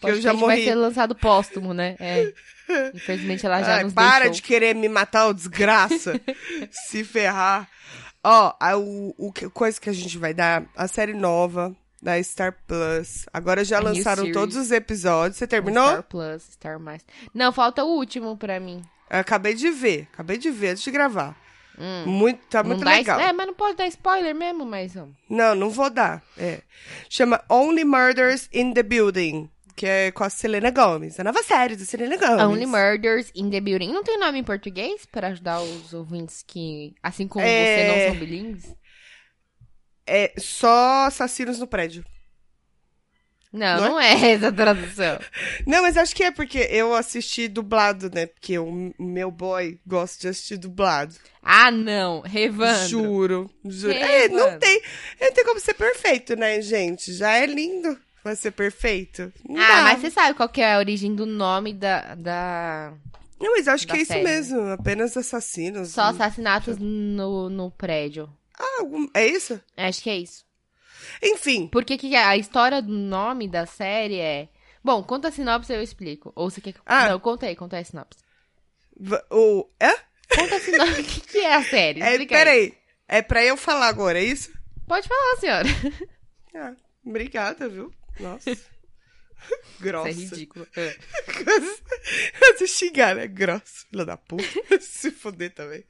Speaker 2: Que eu já
Speaker 1: podcast vai
Speaker 2: morri.
Speaker 1: ser lançado póstumo, né? É. Infelizmente ela já
Speaker 2: Ai,
Speaker 1: nos
Speaker 2: para
Speaker 1: deixou.
Speaker 2: de querer me matar, ô desgraça. Se ferrar. Ó, a, o, o que- coisa que a gente vai dar, a série nova da Star Plus. Agora já
Speaker 1: A
Speaker 2: lançaram todos os episódios. Você terminou?
Speaker 1: Star Plus, Star Mais. Não, falta o último pra mim.
Speaker 2: Eu acabei de ver. Acabei de ver antes de gravar.
Speaker 1: Hum.
Speaker 2: Muito, tá
Speaker 1: Não
Speaker 2: muito legal.
Speaker 1: É, mas não pode dar spoiler mesmo, mas.
Speaker 2: Não, não vou dar. É. Chama Only Murders in the Building. Que é com a Selena Gomez. A nova série da Selena Gomez.
Speaker 1: Only Murders in the Building. Não tem nome em português para ajudar os ouvintes que, assim como
Speaker 2: É.
Speaker 1: você, não são bilíngues?
Speaker 2: É só assassinos no prédio.
Speaker 1: Não,
Speaker 2: Não é?
Speaker 1: não é essa a tradução.
Speaker 2: Não, mas acho que é porque eu assisti dublado, né? Porque o meu boy gosta de assistir dublado.
Speaker 1: Ah, não. Revandro.
Speaker 2: Juro, juro. É, não tem, não tem como ser perfeito, né, gente? Já é lindo vai ser perfeito. Não
Speaker 1: Ah,
Speaker 2: dá.
Speaker 1: mas você sabe qual que é a origem do nome da... da...
Speaker 2: Não, mas acho que é isso
Speaker 1: série, né?
Speaker 2: mesmo. Apenas assassinos.
Speaker 1: Só assassinatos no, no prédio.
Speaker 2: Ah, é isso?
Speaker 1: Acho que é isso.
Speaker 2: Enfim.
Speaker 1: Porque que a história do nome da série é... Bom, conta a sinopse e eu explico. Ou você quer que...
Speaker 2: Ah.
Speaker 1: Não, conta aí, conta aí a sinopse.
Speaker 2: O. É?
Speaker 1: Conta a sinopse. O que, que é a série?
Speaker 2: é
Speaker 1: Explica aí.
Speaker 2: peraí. É pra eu falar agora, é isso?
Speaker 1: Pode falar, senhora.
Speaker 2: Ah, obrigada, viu? Nossa.
Speaker 1: Isso
Speaker 2: Grossa.
Speaker 1: é ridículo. É.
Speaker 2: Se xingar, né? Grossa, filha da puta. Se foder também.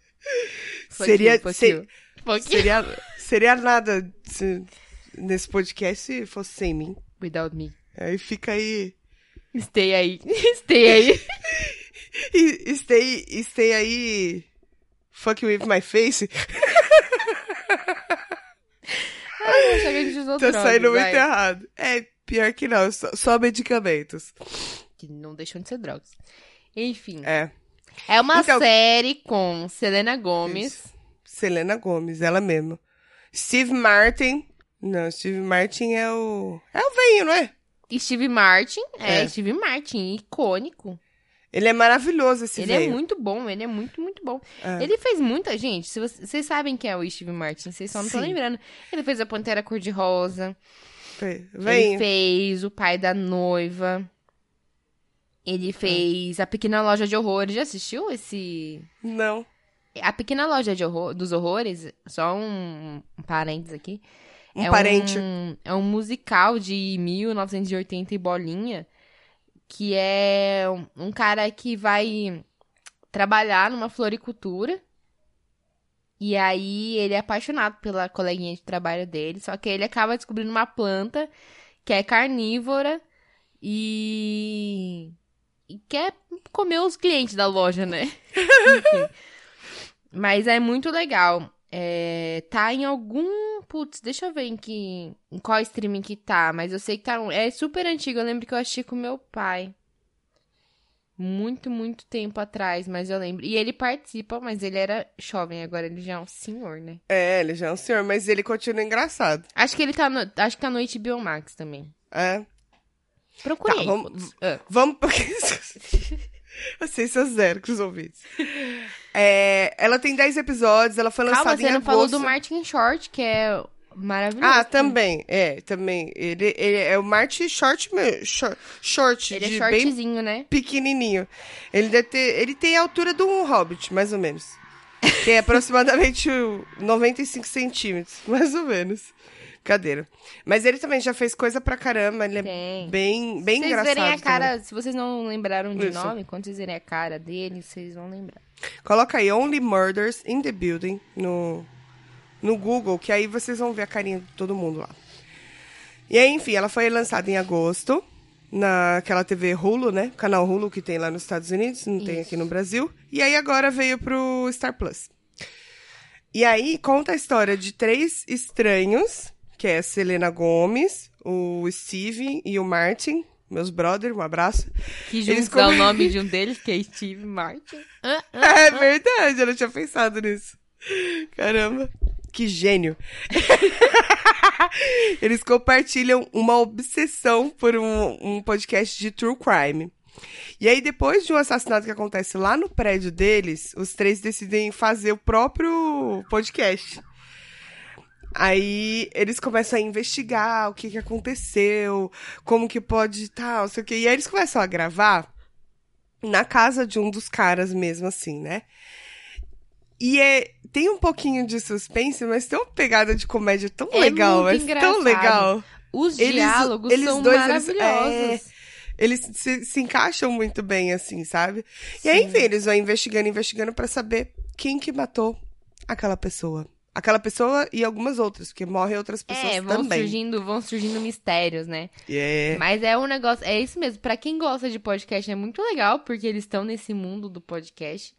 Speaker 1: Fuck
Speaker 2: seria, se-
Speaker 1: you. Fuck you.
Speaker 2: seria, seria nada se- nesse podcast se fosse sem mim.
Speaker 1: Without me.
Speaker 2: Aí fica aí.
Speaker 1: Stay aí. Stay aí.
Speaker 2: Stay, stay aí. Fuck with my face.
Speaker 1: Ai, gente usou
Speaker 2: Tá saindo muito
Speaker 1: vai.
Speaker 2: errado. É, pior que não, só, só medicamentos.
Speaker 1: Que não deixam de ser drogas. Enfim.
Speaker 2: É.
Speaker 1: É uma
Speaker 2: Então-
Speaker 1: série com Selena Gomes.
Speaker 2: Isso. Selena Gomes, ela mesma. Steve Martin. Não, Steve Martin é o. É o velho, não é?
Speaker 1: E Steve Martin. É,
Speaker 2: É.
Speaker 1: Steve Martin, icônico.
Speaker 2: Ele é maravilhoso, esse
Speaker 1: ele é
Speaker 2: velho.
Speaker 1: muito bom, ele é muito, muito bom.
Speaker 2: É.
Speaker 1: Ele fez muita gente. Se você- vocês sabem quem é o Steve Martin, vocês só não estão lembrando. Ele fez a Pantera Cor-de-Rosa.
Speaker 2: Fe-
Speaker 1: Ele fez O Pai da Noiva. Ele fez A Pequena Loja de Horrores. Já assistiu esse.
Speaker 2: Não.
Speaker 1: A Pequena Loja de Horror... dos Horrores, só um, um parênteses aqui.
Speaker 2: Um
Speaker 1: é
Speaker 2: parente.
Speaker 1: Um, é um musical de 1980 e bolinha. Que é um- um cara que vai trabalhar numa floricultura. E aí ele é apaixonado pela coleguinha de trabalho dele. Só que ele acaba descobrindo uma planta que é carnívora e. e quer comer os clientes da loja, né? Enfim. Mas é muito legal. É, tá em algum. Putz, deixa eu ver em, que, em qual streaming que tá. Mas eu sei que tá. É super antigo. Eu lembro que eu assisti com meu pai. Muito, muito tempo atrás, mas eu lembro. E ele participa, mas ele era jovem, agora ele já é um senhor, né?
Speaker 2: É, ele já é um senhor, mas ele continua engraçado.
Speaker 1: Acho que ele tá no, acho que tá no HBO Max também.
Speaker 2: É.
Speaker 1: Procure
Speaker 2: Tá, vamos-.
Speaker 1: Ah.
Speaker 2: Vamos. Assistência zero com os ouvintes. É, ela tem 10 episódios, ela foi lançada
Speaker 1: Calma,
Speaker 2: em
Speaker 1: você não
Speaker 2: agosto.
Speaker 1: falou do Martin Short, que é maravilhoso.
Speaker 2: Ah, também. É, também. Ele, ele é o Martin Short, short, short
Speaker 1: Ele é
Speaker 2: de bem
Speaker 1: shortzinho, né?
Speaker 2: pequenininho. Ele deve ter, ele tem a altura de um hobbit, mais ou menos. Que é aproximadamente o 95 centímetros, mais ou menos. Cadeira. Mas ele também já fez coisa pra caramba, ele é
Speaker 1: Tem.
Speaker 2: bem, bem
Speaker 1: Se vocês
Speaker 2: engraçado.
Speaker 1: verem a
Speaker 2: também.
Speaker 1: cara, se vocês não lembraram de
Speaker 2: Isso.
Speaker 1: nome, quando vocês verem a cara dele, vocês vão lembrar.
Speaker 2: Coloca aí Only Murders in the Building no, no Google, que aí vocês vão ver a carinha de todo mundo lá. E aí, enfim, ela foi lançada em agosto naquela TV Hulu, né? Canal Hulu que tem lá nos Estados Unidos, não tem
Speaker 1: Isso.
Speaker 2: aqui no Brasil. E aí agora veio pro Star Plus. E aí conta a história de três estranhos, que é a Selena Gomes, o Steve e o Martin, meus brothers, um abraço.
Speaker 1: Que juntos é o
Speaker 2: come-
Speaker 1: nome de um deles, que é Steve Martin. Ah, ah.
Speaker 2: É verdade, eu não tinha pensado nisso. Caramba, que gênio. Eles compartilham uma obsessão por um, um podcast de true crime. E aí, depois de um assassinato que acontece lá no prédio deles, os três decidem fazer o próprio podcast. Aí eles começam a investigar o que, que aconteceu, como que pode tal, sei o quê. E aí eles começam a gravar na casa de um dos caras mesmo, assim, né? E é, tem um pouquinho de suspense, mas tem uma pegada de comédia tão
Speaker 1: É
Speaker 2: legal, mas tão legal.
Speaker 1: Os
Speaker 2: Eles-
Speaker 1: diálogos
Speaker 2: eles
Speaker 1: são
Speaker 2: dois, eles- é,
Speaker 1: maravilhosos.
Speaker 2: Eles se, se encaixam muito bem, assim, sabe? E aí,
Speaker 1: Sim.
Speaker 2: enfim, eles vão investigando, investigando pra saber quem que matou aquela pessoa. Aquela pessoa e algumas outras, porque morrem outras pessoas
Speaker 1: É, vão
Speaker 2: também.
Speaker 1: surgindo, vão surgindo mistérios, né?
Speaker 2: É.
Speaker 1: Mas é um negócio, é isso mesmo. Pra quem gosta de podcast é muito legal, porque eles estão nesse mundo do podcast.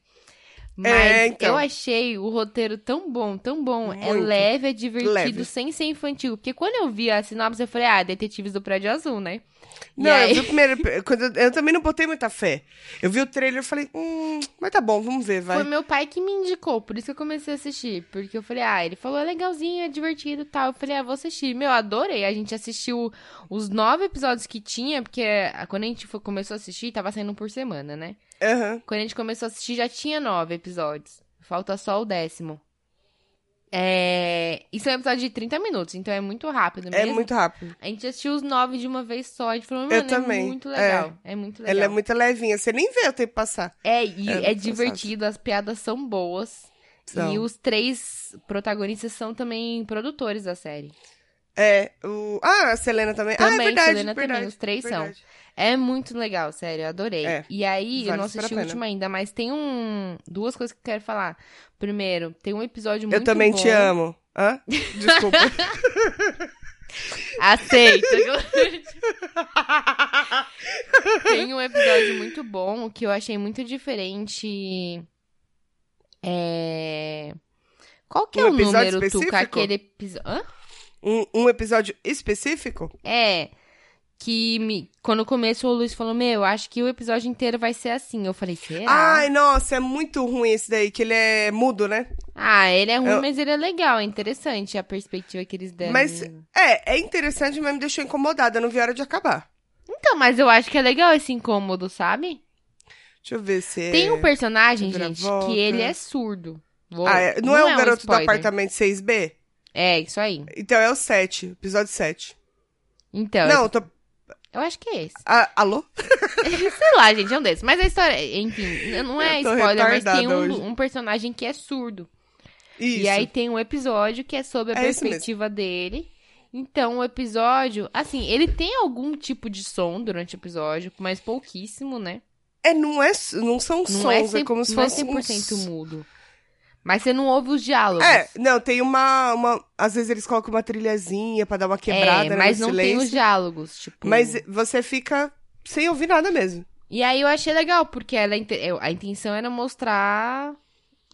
Speaker 1: Mas
Speaker 2: É, então.
Speaker 1: eu achei o roteiro tão bom, tão bom. É
Speaker 2: Muito.
Speaker 1: leve, é divertido,
Speaker 2: Leve.
Speaker 1: sem ser infantil. Porque quando eu vi a sinopse, eu falei, ah, Detetives do Prédio Azul, né?
Speaker 2: Não,
Speaker 1: aí-
Speaker 2: eu vi o primeiro. Eu, eu também não botei muita fé. Eu vi o trailer e falei, hum, mas tá bom, vamos ver, vai.
Speaker 1: Foi meu pai que me indicou, por isso que eu comecei a assistir. Porque eu falei, ah, ele falou, é legalzinho, é divertido e tal. Eu falei, ah, vou assistir. Meu, adorei. A gente assistiu os nove episódios que tinha, porque ah, quando a gente foi- começou a assistir, tava saindo um por semana, né?
Speaker 2: Aham.
Speaker 1: Quando a gente começou a assistir, já tinha nove episódios. Falta só o décimo. É... Isso é um episódio de 30 minutos, então é muito rápido
Speaker 2: É
Speaker 1: mesmo.
Speaker 2: muito rápido.
Speaker 1: A gente assistiu os nove de uma vez só. A gente falou,
Speaker 2: Eu
Speaker 1: mano, é
Speaker 2: também,
Speaker 1: muito legal. É, muito legal.
Speaker 2: Ela é muito levinha, você nem vê o tempo passar.
Speaker 1: É, e
Speaker 2: É
Speaker 1: é, divertido, as piadas são boas.
Speaker 2: São.
Speaker 1: E os três protagonistas são também produtores da série.
Speaker 2: É, o. Ah, a Selena também. ah, é
Speaker 1: Também,
Speaker 2: verdade.
Speaker 1: Selena
Speaker 2: verdade,
Speaker 1: também, os três são. É muito legal, sério, eu adorei.
Speaker 2: É,
Speaker 1: e aí, eu
Speaker 2: vale
Speaker 1: não
Speaker 2: super
Speaker 1: assisti o último ainda, mas tem um duas coisas que eu quero falar. Primeiro, tem um episódio muito
Speaker 2: Eu também
Speaker 1: bom.
Speaker 2: te amo. Hã? Desculpa.
Speaker 1: Aceito. tem um episódio muito bom que eu achei muito diferente. É... Qual que é
Speaker 2: Um
Speaker 1: o número, Tuca?
Speaker 2: específico?
Speaker 1: Aquele episódio...
Speaker 2: Um, um episódio específico?
Speaker 1: É, que me... quando começou o Luiz falou, meu, acho que o episódio inteiro vai ser assim. Eu falei, será?
Speaker 2: Ai, nossa, é muito ruim esse daí, que ele é mudo, né?
Speaker 1: Ah, ele é ruim,
Speaker 2: Eu-
Speaker 1: mas ele é legal, é interessante a perspectiva que eles deram.
Speaker 2: Mas
Speaker 1: mesmo.
Speaker 2: é, é interessante, mas me deixou incomodada, eu não vi a hora de acabar.
Speaker 1: Então, mas eu acho que é legal esse incômodo, sabe?
Speaker 2: Deixa eu ver se
Speaker 1: Tem
Speaker 2: é...
Speaker 1: um personagem, gente, que ele é surdo. Vou-
Speaker 2: Ah, é- não, é o
Speaker 1: um
Speaker 2: garoto do
Speaker 1: spoiler.
Speaker 2: apartamento 6B?
Speaker 1: É, isso aí.
Speaker 2: Então é o 7, episódio 7.
Speaker 1: Então,
Speaker 2: não, tô...
Speaker 1: eu acho que é esse.
Speaker 2: Ah, alô?
Speaker 1: Sei lá, gente, é um desses. Mas a história, enfim, não é spoiler, mas tem um, um personagem que é surdo.
Speaker 2: Isso.
Speaker 1: E aí tem um episódio que é sobre a
Speaker 2: É
Speaker 1: perspectiva dele. Então, o episódio, assim, ele tem algum tipo de som durante o episódio, mas pouquíssimo, né?
Speaker 2: É, não, é, não são
Speaker 1: Não
Speaker 2: sons,
Speaker 1: é,
Speaker 2: é,
Speaker 1: 100,
Speaker 2: como se
Speaker 1: não é
Speaker 2: fosse
Speaker 1: 100%
Speaker 2: uns...
Speaker 1: mudo. Mas você não ouve os diálogos.
Speaker 2: É, não, tem uma, uma... Às vezes eles colocam uma trilhazinha pra dar uma quebrada,
Speaker 1: É,
Speaker 2: né,
Speaker 1: mas
Speaker 2: no
Speaker 1: não tem os
Speaker 2: silêncio.
Speaker 1: diálogos, tipo...
Speaker 2: Mas você fica sem ouvir nada mesmo.
Speaker 1: E aí eu achei legal, porque ela, a intenção era mostrar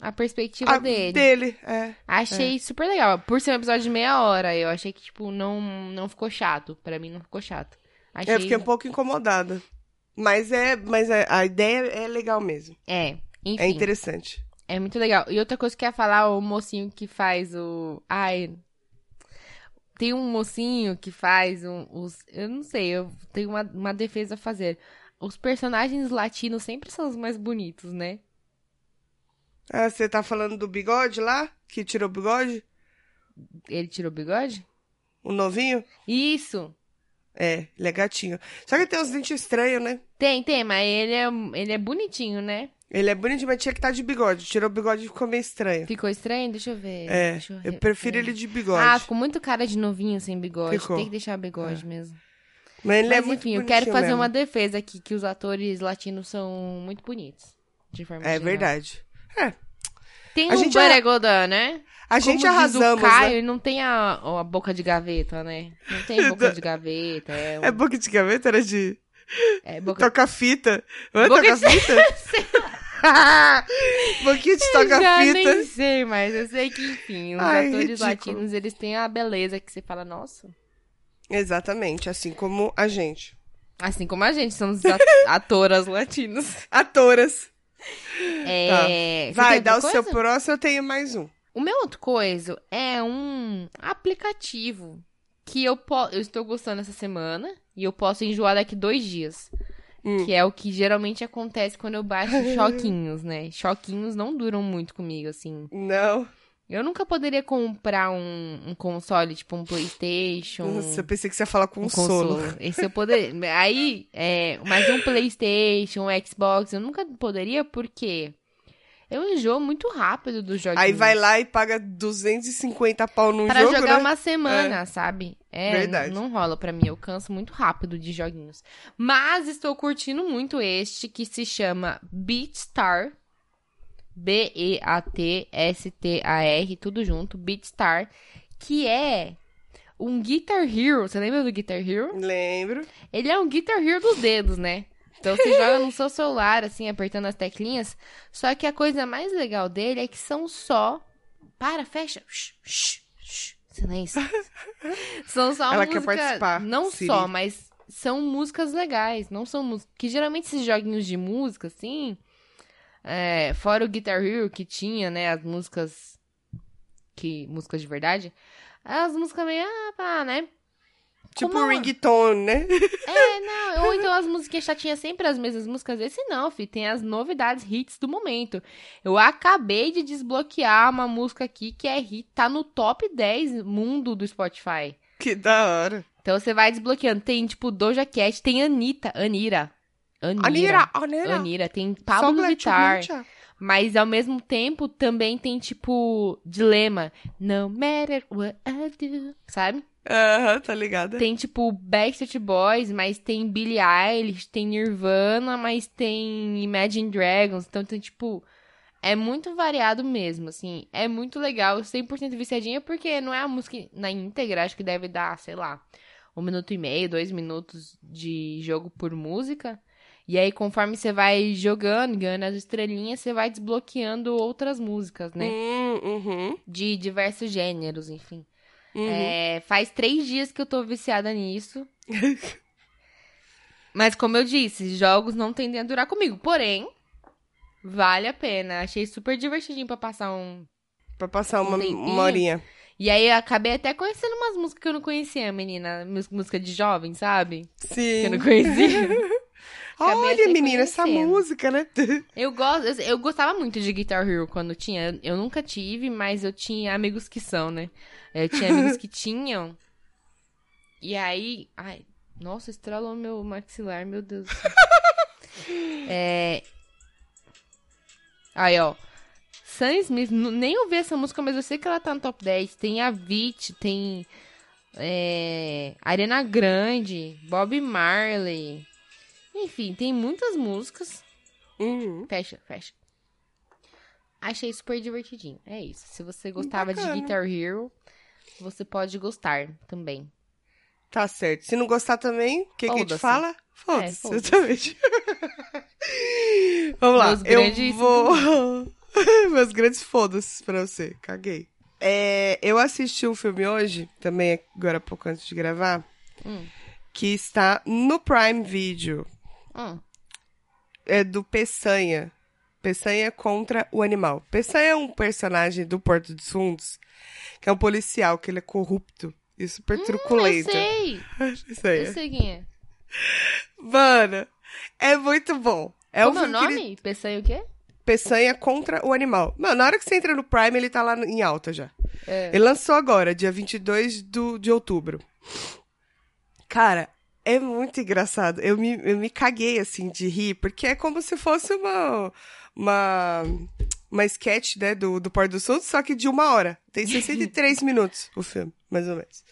Speaker 1: a perspectiva
Speaker 2: Ah,
Speaker 1: dele.
Speaker 2: Dele, é.
Speaker 1: Achei super legal. Por ser um episódio de meia hora, eu achei que, tipo, não, não ficou chato. Pra mim, não ficou chato. Achei...
Speaker 2: Eu fiquei um pouco incomodada. Mas é, mas é, a ideia é legal mesmo.
Speaker 1: É, enfim.
Speaker 2: É interessante.
Speaker 1: É muito legal. E outra coisa que eu ia falar, o mocinho que faz o. Ai. Tem um mocinho que faz um- os. Eu não sei, eu tenho uma, uma defesa a fazer. Os personagens latinos sempre são os mais bonitos, né?
Speaker 2: Ah, você tá falando do bigode lá? Que tirou o bigode?
Speaker 1: Ele tirou o bigode?
Speaker 2: O novinho?
Speaker 1: Isso!
Speaker 2: É, ele é gatinho. Só que tem uns dentes estranhos, né?
Speaker 1: Tem, tem, mas ele é, ele é bonitinho, né?
Speaker 2: Ele é bonitinho, mas tinha que estar de bigode. Tirou o bigode e ficou meio estranho.
Speaker 1: Ficou estranho? Deixa eu ver.
Speaker 2: É,
Speaker 1: Deixa
Speaker 2: eu
Speaker 1: re-
Speaker 2: prefiro ele de bigode.
Speaker 1: Ah, ficou muito cara de novinho sem bigode.
Speaker 2: Ficou.
Speaker 1: Tem que deixar bigode mesmo.
Speaker 2: mas ele
Speaker 1: Mas
Speaker 2: é muito
Speaker 1: enfim, eu quero fazer
Speaker 2: mesmo.
Speaker 1: uma defesa aqui, que os atores latinos são muito bonitos. De forma
Speaker 2: É
Speaker 1: geral.
Speaker 2: verdade. É,
Speaker 1: Tem
Speaker 2: A
Speaker 1: o
Speaker 2: gente
Speaker 1: né?
Speaker 2: a
Speaker 1: Como
Speaker 2: gente
Speaker 1: diz
Speaker 2: arrasamos,
Speaker 1: o Caio,
Speaker 2: né?
Speaker 1: não tem a, a boca de gaveta, né? Não tem boca de gaveta. É, um-
Speaker 2: É boca de gaveta, era de
Speaker 1: é boca...
Speaker 2: toca fita. Não é
Speaker 1: Boca
Speaker 2: toca
Speaker 1: de-
Speaker 2: fita? de
Speaker 1: Eu já
Speaker 2: toca-fita.
Speaker 1: nem sei, mas eu sei que, enfim, os
Speaker 2: Ai,
Speaker 1: atores
Speaker 2: ridículo.
Speaker 1: latinos, eles têm a beleza que você fala, nossa.
Speaker 2: Exatamente, assim como a gente.
Speaker 1: Assim como a gente, somos at- atoras latinos.
Speaker 2: Atoras.
Speaker 1: É,
Speaker 2: Tá. Vai, dá o seu próximo, eu tenho mais um.
Speaker 1: O meu outro coisa é um aplicativo que eu, eu estou gostando essa semana e eu posso enjoar daqui dois dias.
Speaker 2: Hum.
Speaker 1: Que é o que geralmente acontece quando eu baixo choquinhos, né? Choquinhos não duram muito comigo, assim.
Speaker 2: Não.
Speaker 1: Eu nunca poderia comprar um, um console, tipo um Playstation.
Speaker 2: Nossa, eu pensei que você ia falar com
Speaker 1: um console. Esse eu poderia. Aí, é, mas um Playstation, um Xbox, eu nunca poderia porque eu enjoo muito rápido dos jogos.
Speaker 2: Aí vai lá e paga 250 pau num
Speaker 1: Pra
Speaker 2: jogo,
Speaker 1: jogar
Speaker 2: né?
Speaker 1: uma semana, sabe? É,
Speaker 2: Verdade.
Speaker 1: não rola pra mim. Eu canso muito rápido de joguinhos. Mas estou curtindo muito este que se chama BeatStar. B-E-A-T-S-T-A-R, tudo junto. BeatStar. Que é um Guitar Hero. Você lembra do Guitar Hero?
Speaker 2: Lembro.
Speaker 1: Ele é um Guitar Hero dos dedos, né? Então você joga no seu celular, assim, apertando as teclinhas. Só que a coisa mais legal dele é que são só. Para, fecha. Shh, shh, shh. Silêncio. São só
Speaker 2: Ela quer
Speaker 1: músicas.
Speaker 2: participar,
Speaker 1: Não
Speaker 2: Siri.
Speaker 1: só, mas são músicas legais. Não são músicas. Que geralmente esses joguinhos de música, assim. é, fora o Guitar Hero que tinha, né? As músicas. Que. Músicas de verdade. As músicas meio. Ah, pá, né?
Speaker 2: Tipo
Speaker 1: Como-
Speaker 2: ringtone, né?
Speaker 1: É, não, ou então as musiquinhas chatinhas sempre as mesmas músicas. Esse não, fi, tem as novidades, hits do momento. Eu acabei de desbloquear uma música aqui que é hit, tá no top 10 mundo do Spotify.
Speaker 2: Que da hora.
Speaker 1: Então você vai desbloqueando, tem tipo Doja Cat, tem Anitta, Anira. Anira.
Speaker 2: Anira, Anira.
Speaker 1: Anira, tem Pablo Vittar. Mas ao mesmo tempo também tem tipo Dilema. No matter what I do. Sabe?
Speaker 2: Aham, tá ligada?
Speaker 1: Tem, tipo, Backstreet Boys, mas tem Billie Eilish, tem Nirvana, mas tem Imagine Dragons. Então, tem, tipo... É muito variado mesmo, assim. É muito legal. 100% viciadinha, porque não é a música na íntegra. Acho que deve dar, sei lá, um minuto e meio, dois minutos de jogo por música. E aí, conforme você vai jogando, ganhando as estrelinhas, você vai desbloqueando outras músicas, né?
Speaker 2: Hum, uhum,
Speaker 1: De diversos gêneros, enfim.
Speaker 2: Uhum.
Speaker 1: É, faz três dias que eu tô viciada nisso. Mas como eu disse, jogos não tendem a durar comigo. Porém, vale a pena. Achei super divertidinho pra passar um.
Speaker 2: Pra passar uma,
Speaker 1: Um tempinho.
Speaker 2: uma horinha.
Speaker 1: E aí eu acabei até conhecendo umas músicas que eu não conhecia, menina. Música de jovem, sabe? Que eu
Speaker 2: Sim.
Speaker 1: não conhecia.
Speaker 2: Olha, menina, essa música, né?
Speaker 1: Eu gosto, eu, eu gostava muito de Guitar Hero quando tinha. Eu nunca tive, mas eu tinha amigos que são, né? Eu tinha amigos que tinham. E aí. Ai, nossa, estralou meu maxilar, meu Deus do céu. é. Aí, ó. Sam Smith, nem ouvi essa música, mas eu sei que ela tá no top 10. Tem a Vit, tem. É, Ariana Grande, Bob Marley. Enfim, tem muitas músicas.
Speaker 2: Uhum.
Speaker 1: Fecha, fecha. Achei super divertidinho. É isso. Se você gostava
Speaker 2: Bacana.
Speaker 1: de Guitar Hero, você pode gostar também.
Speaker 2: Tá certo. Se não gostar também, o que, que a gente fala? Foda-se,
Speaker 1: É, foda-se.
Speaker 2: exatamente. Vamos lá.
Speaker 1: Meus
Speaker 2: eu
Speaker 1: grandes
Speaker 2: vou... Meus grandes foda-se pra você. Caguei. É, eu assisti um filme hoje, também agora há pouco antes de gravar,
Speaker 1: Hum.
Speaker 2: que está no Prime Video.
Speaker 1: Hum.
Speaker 2: É do Peçanha. Peçanha contra o animal. Peçanha é um personagem do Porto dos Fundos, que é um policial, que ele é corrupto e super
Speaker 1: Eu
Speaker 2: truculento.
Speaker 1: sei.
Speaker 2: Peçanha.
Speaker 1: Eu sei quem é.
Speaker 2: Mano, é muito bom. É
Speaker 1: Como
Speaker 2: um
Speaker 1: é o
Speaker 2: que ele-
Speaker 1: nome? Pensei o quê?
Speaker 2: Peçanha contra o animal. Mano, na hora que você entra no Prime, ele tá lá em alta já.
Speaker 1: É.
Speaker 2: Ele lançou agora, dia 22 do, de outubro. Cara, é muito engraçado. Eu me, eu me caguei, assim, de rir, porque é como se fosse uma... Uma, uma sketch, né, do, do Porto do Sul, só que de uma hora. Tem 63 minutos o filme, mais ou menos.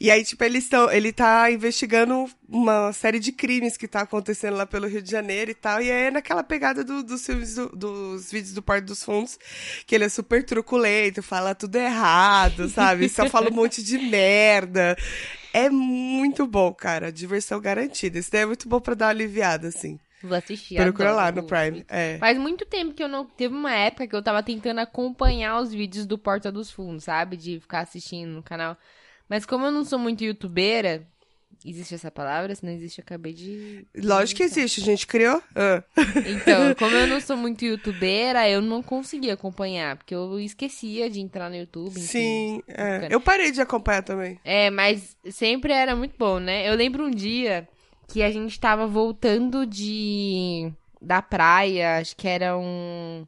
Speaker 2: E aí, tipo, eles estão, ele tá investigando uma série de crimes que tá acontecendo lá pelo Rio de Janeiro e tal. E aí é naquela pegada do- dos filmes, do- dos vídeos do Porto dos Fundos, que ele é super truculento, fala tudo errado, sabe? Só fala um monte de merda. É muito bom, cara. Diversão garantida. Isso daí é muito bom pra dar uma aliviada, assim.
Speaker 1: Vou assistir.
Speaker 2: Procura lá no Prime. É.
Speaker 1: Faz muito tempo que eu não. Teve uma época que eu tava tentando acompanhar os vídeos do Porta dos Fundos, sabe? De ficar assistindo no canal. Mas como eu não sou muito youtubeira. Existe essa palavra? Se não existe, eu acabei de.
Speaker 2: Lógico que existe, a gente criou. Ah.
Speaker 1: Então, como eu não sou muito youtubeira, eu não conseguia acompanhar. Porque eu esquecia de entrar no YouTube. enfim.
Speaker 2: Sim, é. Eu parei de acompanhar também.
Speaker 1: É, mas sempre era muito bom, né? Eu lembro um dia que a gente tava voltando de da praia, acho que era um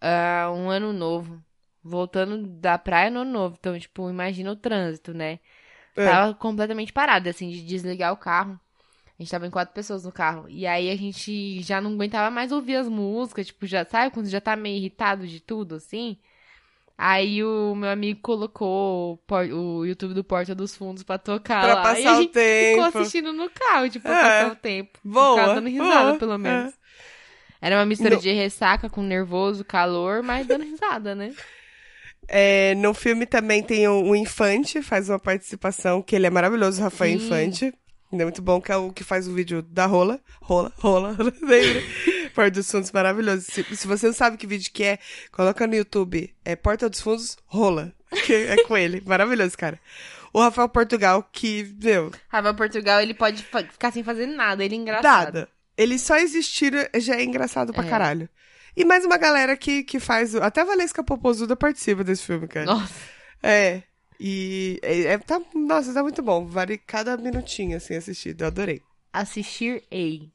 Speaker 1: ah, um ano novo. Voltando da praia no novo. Então, tipo, imagina o trânsito, né?
Speaker 2: É.
Speaker 1: Tava completamente parado, assim, de desligar o carro. A gente tava em quatro pessoas no carro. E aí a gente já não aguentava mais ouvir as músicas, tipo, já sabe quando já tá meio irritado de tudo, assim? Aí o meu amigo colocou o, o YouTube do Porta dos Fundos pra tocar
Speaker 2: Pra
Speaker 1: lá.
Speaker 2: passar
Speaker 1: e a
Speaker 2: o
Speaker 1: gente ficou
Speaker 2: tempo.
Speaker 1: assistindo no carro, tipo, pra
Speaker 2: É.
Speaker 1: passar o tempo.
Speaker 2: Boa,
Speaker 1: Ficava dando risada,
Speaker 2: boa,
Speaker 1: pelo menos.
Speaker 2: é.
Speaker 1: Era uma mistura
Speaker 2: No-
Speaker 1: de ressaca com nervoso, calor, mas dando risada, né?
Speaker 2: É, no filme também tem o, o Infante, faz uma participação, que ele é maravilhoso, o Rafael
Speaker 1: Sim.
Speaker 2: Infante. Ele é muito bom, que é o que faz o vídeo da rola. Rola, rola, lembra? Porta dos Fundos, maravilhoso. Se, se você não sabe que vídeo que é, coloca no YouTube. É Porta dos Fundos, rola. Que é com ele. Maravilhoso, cara. O Rafael Portugal, que, meu,
Speaker 1: Rafael Portugal, ele pode ficar sem fazer nada, ele é engraçado.
Speaker 2: nada. Ele só existir já é engraçado pra
Speaker 1: É.
Speaker 2: caralho. E mais uma galera que, que faz. Até a Valesca Popozuda participa desse filme, cara.
Speaker 1: Nossa.
Speaker 2: É. E é, é- tá, nossa, tá muito bom. Vale cada minutinho assim assistido. Eu adorei.
Speaker 1: Assistir Ei.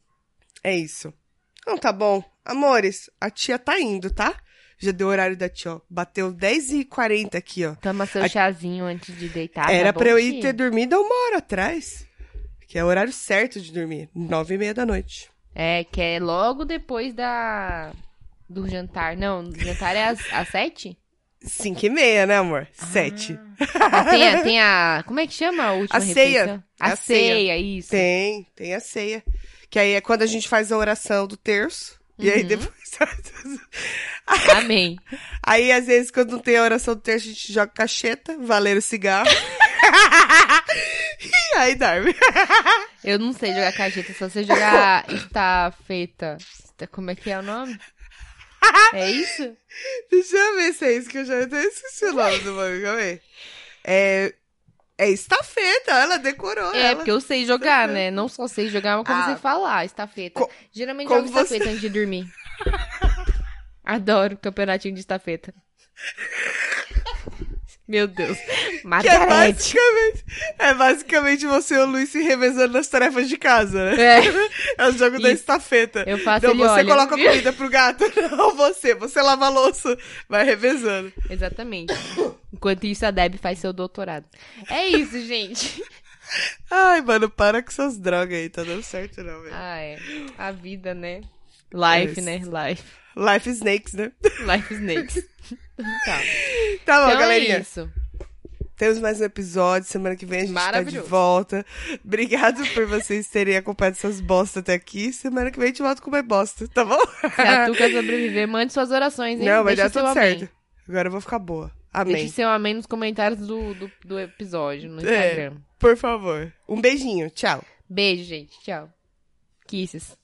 Speaker 2: É isso. Então tá bom. Amores, a tia tá indo, tá? Já deu o horário da tia, ó. Bateu 10h40 aqui, ó.
Speaker 1: Toma seu
Speaker 2: A-
Speaker 1: chazinho antes de deitar.
Speaker 2: Era
Speaker 1: tá
Speaker 2: pra eu ir ter dormido uma hora atrás. Que é o horário certo de dormir. Nove e meia da noite.
Speaker 1: É, que é logo depois da... do jantar. Não, o jantar é às, às sete?
Speaker 2: Cinco e meia, né, amor? Sete.
Speaker 1: Ah, tem, a, tem a... Como é que chama a última
Speaker 2: A ceia.
Speaker 1: refeição? A,
Speaker 2: A ceia.
Speaker 1: ceia, isso.
Speaker 2: Tem, tem a ceia. Que aí é quando a gente faz a oração do terço. E aí
Speaker 1: Uhum.
Speaker 2: depois.
Speaker 1: Amém.
Speaker 2: Aí, às vezes, quando não tem a oração do terço, a gente joga cacheta, valeiro cigarro. e aí dorme.
Speaker 1: Eu não sei jogar cajeta, só sei jogar estafeta. Como é que é o nome? É isso?
Speaker 2: Deixa eu ver se é isso que eu já até esqueci o nome do bagulho. Calma aí. É. É estafeta, ela decorou.
Speaker 1: É,
Speaker 2: ela.
Speaker 1: porque eu sei jogar, né? Não só sei jogar, mas como
Speaker 2: Ah.
Speaker 1: sei falar, estafeta.
Speaker 2: Co-
Speaker 1: Geralmente
Speaker 2: como
Speaker 1: jogo estafeta
Speaker 2: você-
Speaker 1: antes de dormir. Adoro campeonatinho de estafeta. Meu Deus.
Speaker 2: Que é
Speaker 1: Margarete.
Speaker 2: basicamente, é basicamente você e o Luiz se revezando nas tarefas de casa, né?
Speaker 1: É.
Speaker 2: É o jogo da
Speaker 1: Isso.
Speaker 2: estafeta.
Speaker 1: Eu faço,
Speaker 2: Então você
Speaker 1: olha.
Speaker 2: coloca a comida pro gato, não você. Você lava a louça, vai revezando.
Speaker 1: Exatamente. Enquanto isso, a Deb faz seu doutorado. É isso, gente.
Speaker 2: Ai, mano, para com essas drogas aí, tá dando certo não, velho.
Speaker 1: Ah, é. A vida, né? Life,
Speaker 2: É
Speaker 1: né? Life.
Speaker 2: Life Snakes, né?
Speaker 1: Life Snakes. Tá.
Speaker 2: Tá bom,
Speaker 1: Então
Speaker 2: galerinha.
Speaker 1: é isso.
Speaker 2: Temos mais um episódio. Semana que vem a gente tá de volta. Obrigado por vocês terem acompanhado essas bostas até aqui. Semana que vem a gente volta com mais bosta, tá bom?
Speaker 1: Se a Tuca sobreviver, mande suas orações, hein?
Speaker 2: Não, vai
Speaker 1: Deixa
Speaker 2: dar tudo
Speaker 1: amém.
Speaker 2: certo. Agora eu vou ficar boa. Amém.
Speaker 1: Deixe seu amém nos comentários do, do, do episódio, no
Speaker 2: É.
Speaker 1: Instagram.
Speaker 2: Por favor. Um beijinho. Tchau.
Speaker 1: Beijo, gente. Tchau. Kisses.